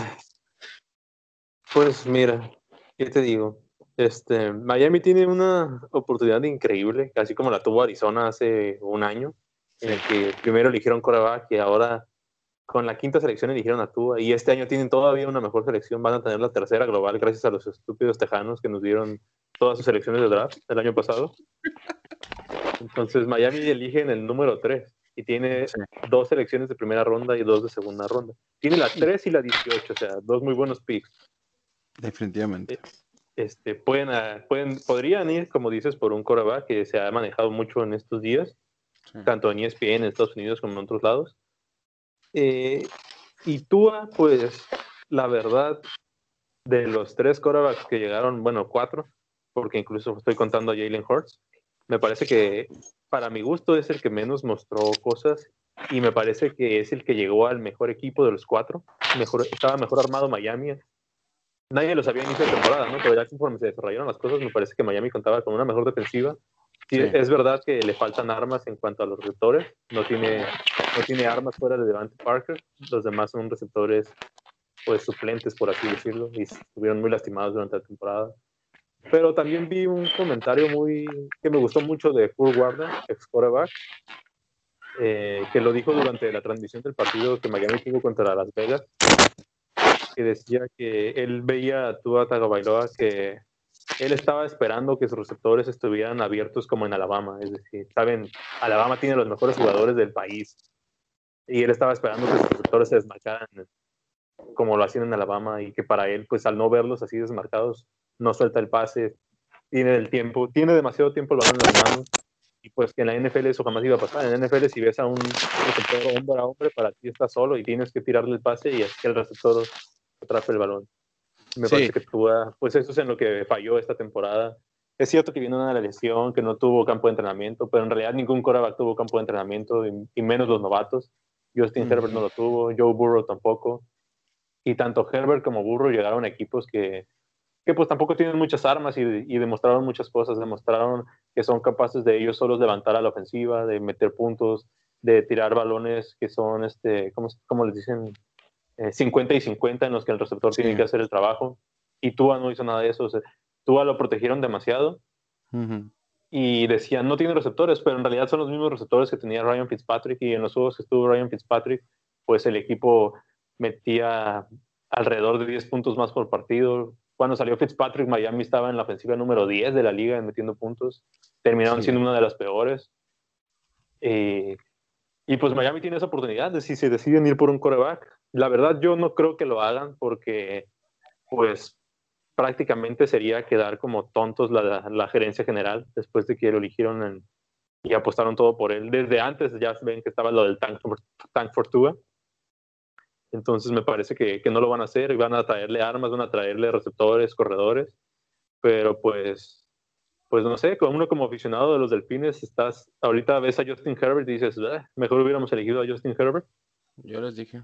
Pues mira, ¿qué te digo? Este, Miami tiene una oportunidad increíble, casi como la tuvo Arizona hace un año, en el que primero eligieron coreback y ahora con la quinta selección eligieron a Tua y este año tienen todavía una mejor selección, van a tener la tercera global gracias a los estúpidos tejanos que nos dieron todas sus selecciones de draft el año pasado. Entonces Miami elige en el número 3 y tiene dos selecciones de primera ronda y dos de segunda ronda. Tiene la 3 y la 18, o sea, dos muy buenos picks. Definitivamente. Este, pueden, ah, pueden, podrían ir, como dices, por un coreback que se ha manejado mucho en estos días, tanto en ESPN en Estados Unidos como en otros lados. Eh, y Tua, pues, la verdad, de los tres quarterbacks que llegaron, bueno, cuatro, porque incluso estoy contando a Jalen Hurts, me parece que para mi gusto es el que menos mostró cosas y me parece que es el que llegó al mejor equipo de los cuatro. Mejor, estaba mejor armado Miami. Nadie lo sabía en inicio de temporada, ¿no? Pero ya conforme se desarrollaron las cosas, me parece que Miami contaba con una mejor defensiva es verdad que le faltan armas en cuanto a los receptores. No tiene, tiene armas fuera de Devante Parker. Los demás son receptores pues suplentes, por así decirlo, y estuvieron muy lastimados durante la temporada. Pero también vi un comentario muy que me gustó mucho de Kurt Warner, ex quarterback, eh, que lo dijo durante la transmisión del partido que Miami tuvo contra Las Vegas, que decía que él veía a Tua Tagovailoa que él estaba esperando que sus receptores estuvieran abiertos como en Alabama. Es decir, saben, Alabama tiene los mejores jugadores del país. Y él estaba esperando que sus receptores se desmarcaran como lo hacían en Alabama y que para él, pues al no verlos así desmarcados, no suelta el pase, tiene el tiempo, tiene demasiado tiempo lo en las manos y pues que en la NFL eso jamás iba a pasar. En la NFL si ves a un receptor hombre a hombre, para ti está solo y tienes que tirarle el pase y es que el receptor atrape el balón. Me parece que tú, pues eso es en lo que falló esta temporada. Es cierto que vino una lesión, que no tuvo campo de entrenamiento, pero en realidad ningún quarterback tuvo campo de entrenamiento, y, menos los novatos. Justin Herbert no lo tuvo, Joe Burrow tampoco. Y tanto Herbert como Burrow llegaron a equipos que, que pues tampoco tienen muchas armas y, y, demostraron muchas cosas. Demostraron que son capaces de ellos solos levantar a la ofensiva, de meter puntos, de tirar balones que son, este, ¿cómo, cómo les dicen? 50 eh, y 50 en los que el receptor tiene que hacer el trabajo. Y Tua no hizo nada de eso. Tua lo protegieron demasiado. Y decían, no tiene receptores, pero en realidad son los mismos receptores que tenía Ryan Fitzpatrick. Y en los juegos que estuvo Ryan Fitzpatrick, pues el equipo metía alrededor de 10 puntos más por partido. Cuando salió Fitzpatrick, Miami estaba en la ofensiva número 10 de la liga metiendo puntos. Terminaron siendo una de las peores. Eh, y pues Miami tiene esa oportunidad de si se deciden ir por un coreback. La verdad yo no creo que lo hagan porque pues prácticamente sería quedar como tontos la, gerencia general después de que lo eligieron y apostaron todo por él. Desde antes ya ven que estaba lo del Tank, tank Fortuna. Entonces me parece que, que, no lo van a hacer y van a traerle armas, van a traerle receptores, corredores. Pero pues pues no sé, como uno como aficionado de los delfines, estás, ahorita ves a Justin Herbert y dices, ah, mejor hubiéramos elegido a Justin Herbert. Yo les dije.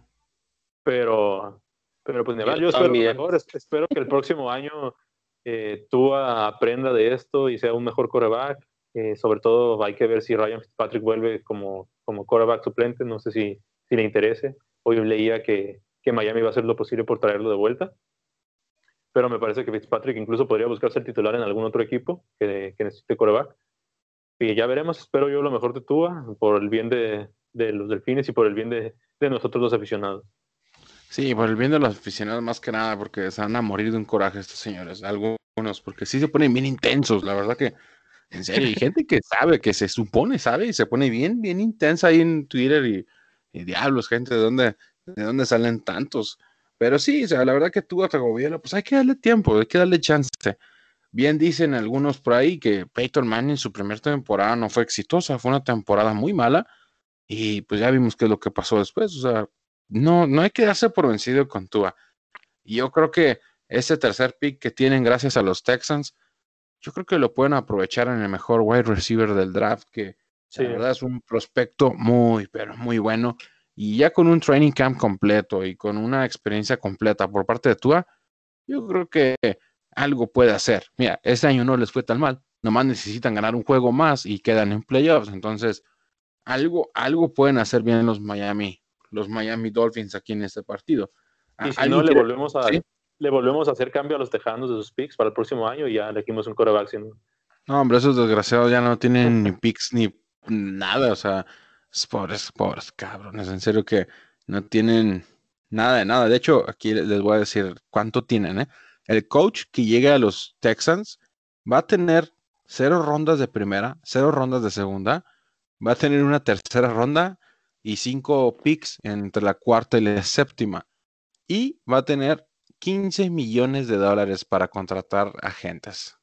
Pero, pero pues yo, yo espero mejor, espero que el próximo <laughs> año eh, tú aprenda de esto y sea un mejor coreback. Eh, sobre todo hay que ver si Ryan Fitzpatrick vuelve como, como coreback suplente, no sé si, si le interese. Hoy leía que, que Miami va a hacer lo posible por traerlo de vuelta. pero me parece que Fitzpatrick incluso podría buscarse el titular en algún otro equipo que, que necesite coreback. Y ya veremos, espero yo lo mejor de Tua, por el bien de, de los delfines y por el bien de, de nosotros los aficionados. Sí, por el bien de los aficionados más que nada, porque se van a morir de un coraje estos señores, algunos, porque sí se ponen bien intensos, la verdad que, en serio, hay <laughs> gente que sabe, que se supone, sabe, y se pone bien, bien intensa ahí en Twitter y, y diablos, gente, ¿de dónde, ¿de dónde salen tantos? Pero sí, o sea, la verdad que tú a gobierno, pues hay que darle tiempo, hay que darle chance. Bien dicen algunos por ahí que Peyton Manning su primera temporada no fue exitosa, fue una temporada muy mala y pues ya vimos qué es lo que pasó después, o sea, no, no hay que darse por vencido con Tua. Y yo creo que ese tercer pick que tienen gracias a los Texans, yo creo que lo pueden aprovechar en el mejor wide receiver del draft, que la verdad es un prospecto muy, pero muy bueno. Y ya con un training camp completo y con una experiencia completa por parte de Tua, yo creo que algo puede hacer. Mira, este año no les fue tan mal, nomás necesitan ganar un juego más y quedan en playoffs. Entonces, algo, algo pueden hacer bien los Miami, los Miami Dolphins aquí en este partido. Y si no, le volvemos a, le volvemos a hacer cambio a los tejanos de sus picks para el próximo año y ya elegimos un coreback. No, hombre, esos desgraciados ya no tienen ni picks ni nada, o sea, pobres, pobres cabrones, en serio que no tienen nada de nada. De hecho, aquí les voy a decir cuánto tienen, ¿eh? El coach que llegue a los Texans va a tener cero rondas de primera, cero rondas de segunda, va a tener una tercera ronda y cinco picks entre la cuarta y la séptima. Y va a tener 15 millones de dólares para contratar agentes.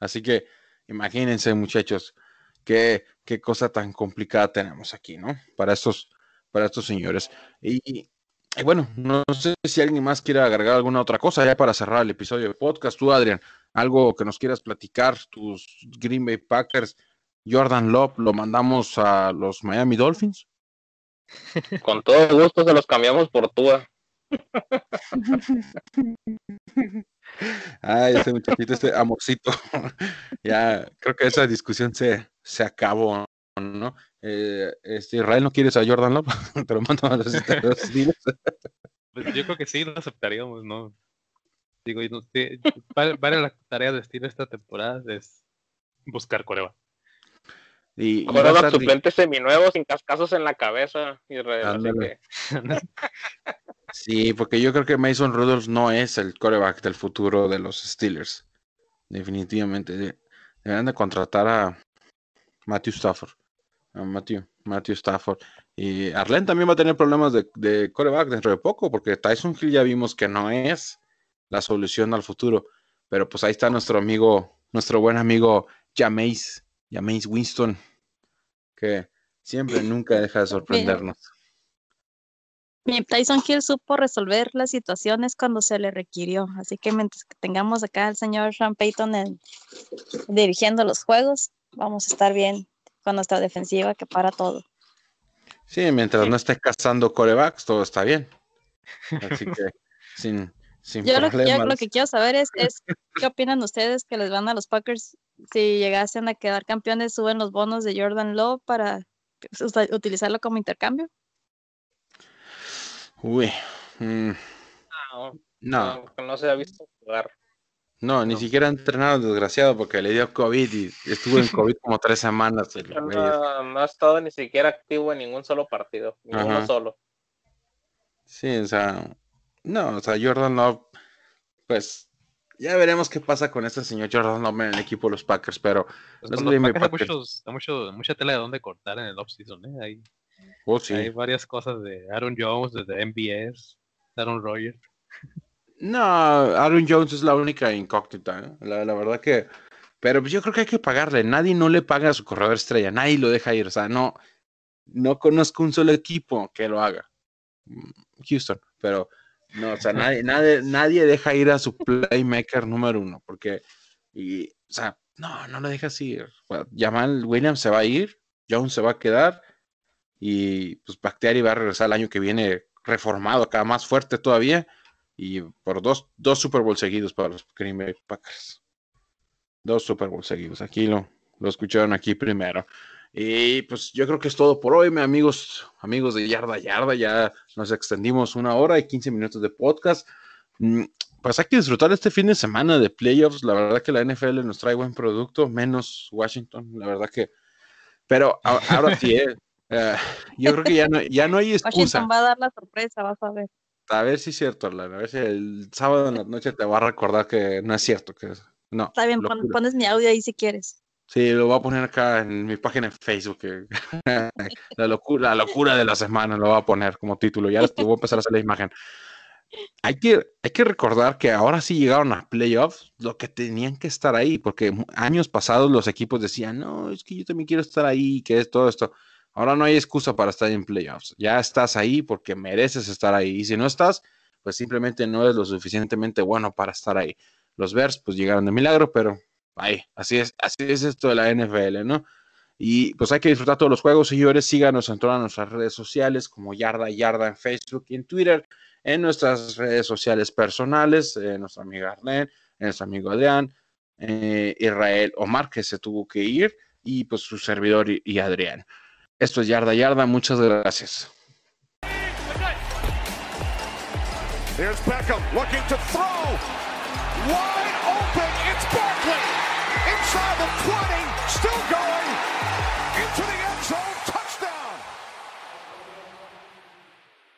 Así que imagínense, muchachos, qué, qué cosa tan complicada tenemos aquí, ¿no? Para estos, para estos señores. Y, bueno, no sé si alguien más quiere agregar alguna otra cosa ya para cerrar el episodio de podcast. Tú, Adrián, algo que nos quieras platicar, tus Green Bay Packers, Jordan Love, lo mandamos a los Miami Dolphins. Con todo gusto se los cambiamos por Tua. <laughs> Ay, ese muchachito, este amorcito. <laughs> ya creo que esa discusión se, se acabó, ¿no? Eh, este, Israel no quieres a Jordan Love, <laughs> pero mando a los, pues yo creo que sí, lo aceptaríamos, ¿no? Digo, no, sí, vale, la tarea de estilo esta temporada es buscar coreba. Y, Coreback suplente seminuevo sin cascazos en la cabeza. <laughs> sí, porque yo creo que Mason Rudolph no es el coreback del futuro de los Steelers. Definitivamente. Deberían de contratar a Matthew Stafford. A Matthew, Matthew Stafford. Y Arlen también va a tener problemas de, de coreback dentro de poco, porque Tyson Hill ya vimos que no es la solución al futuro. Pero pues ahí está nuestro amigo, nuestro buen amigo Jameis, Jameis Winston, que siempre nunca deja de sorprendernos. Tyson Hill supo resolver las situaciones cuando se le requirió, así que mientras que tengamos acá al señor Sean Payton dirigiendo los juegos, vamos a estar bien con nuestra defensiva que para todo. Sí, mientras no esté cazando corebacks, todo está bien. Así <laughs> que sin, sin yo. Lo, yo lo que quiero saber es, es, ¿qué opinan ustedes que les van a los Packers si llegasen a quedar campeones, suben los bonos de Jordan Lowe para utilizarlo como intercambio? Uy. Mm, no, no. No se ha visto jugar. No, ni siquiera ha entrenado, desgraciado, porque le dio COVID y estuvo en COVID como tres semanas. no, no, ha estado ni siquiera activo en ningún solo partido, ninguno solo. Sí, o sea, no, o sea, Jordan Love, pues ya veremos qué pasa con este señor Jordan Love en el equipo de los Packers, pero pues los Packers hay, muchos, mucha tela de dónde cortar en el offseason, ¿eh? Hay, oh, sí. hay varias cosas de Aaron Jones, desde MBS, Aaron Rodgers. No, Aaron Jones es la única incógnita, ¿eh? la, la, verdad que... Pero pues yo creo que hay que pagarle, nadie no le paga a su corredor estrella, nadie lo deja ir, o sea, no, no conozco un solo equipo que lo haga. Mm, Houston, pero no, o sea, nadie, nadie, nadie deja ir a su playmaker número uno, porque, y, o sea, no, no lo dejas ir. Jamal Williams se va a ir, Jones se va a quedar, y pues va a regresar el año que viene reformado, acá más fuerte todavía, y por dos, dos Super Bowl seguidos para los Green Bay Packers. Dos Super Bowl seguidos. Aquí lo, lo escucharon aquí primero. Y pues yo creo que es todo por hoy, amigos, amigos de Yarda Yarda. Ya nos extendimos una hora y 15 minutos de podcast. Mm, pues hay que disfrutar este fin de semana de playoffs. La verdad que la NFL nos trae buen producto, menos Washington, la verdad que. Pero ahora sí, eh, eh, yo creo que ya no, ya no hay excusa. Washington va a dar la sorpresa, vas a ver. A ver si es cierto, Orlando. A ver si el sábado en la noche te va a recordar que no es cierto. que No. Está bien, locura. pones mi audio ahí si quieres. Sí, lo voy a poner acá en mi página en Facebook. <laughs> la, locura, la locura de la semana lo voy a poner como título. Ya voy a empezar a hacer la imagen. Hay que, hay que recordar que ahora sí llegaron a playoffs lo que tenían que estar ahí, porque años pasados los equipos decían, no, es que yo también quiero estar ahí, que es todo esto. Ahora no hay excusa para estar en playoffs. Ya estás ahí porque mereces estar ahí. Y si no estás, pues simplemente no eres lo suficientemente bueno para estar ahí. Los Bears pues llegaron de milagro, pero ahí, así es, así es esto de la NFL, ¿no? Y pues hay que disfrutar todos los juegos, señores. Síganos en todas nuestras redes sociales, como Yarda Yarda en Facebook y en Twitter, en nuestras redes sociales personales, eh, nuestra amiga Arlene, nuestro amigo Adrián, eh, Israel Omar, que se tuvo que ir, y pues su servidor y, Adrián. Esto es Yarda Yarda, muchas gracias. Here's Beckham looking to throw. Wide open. It's Barkley. Inside the 20. Still going. Into the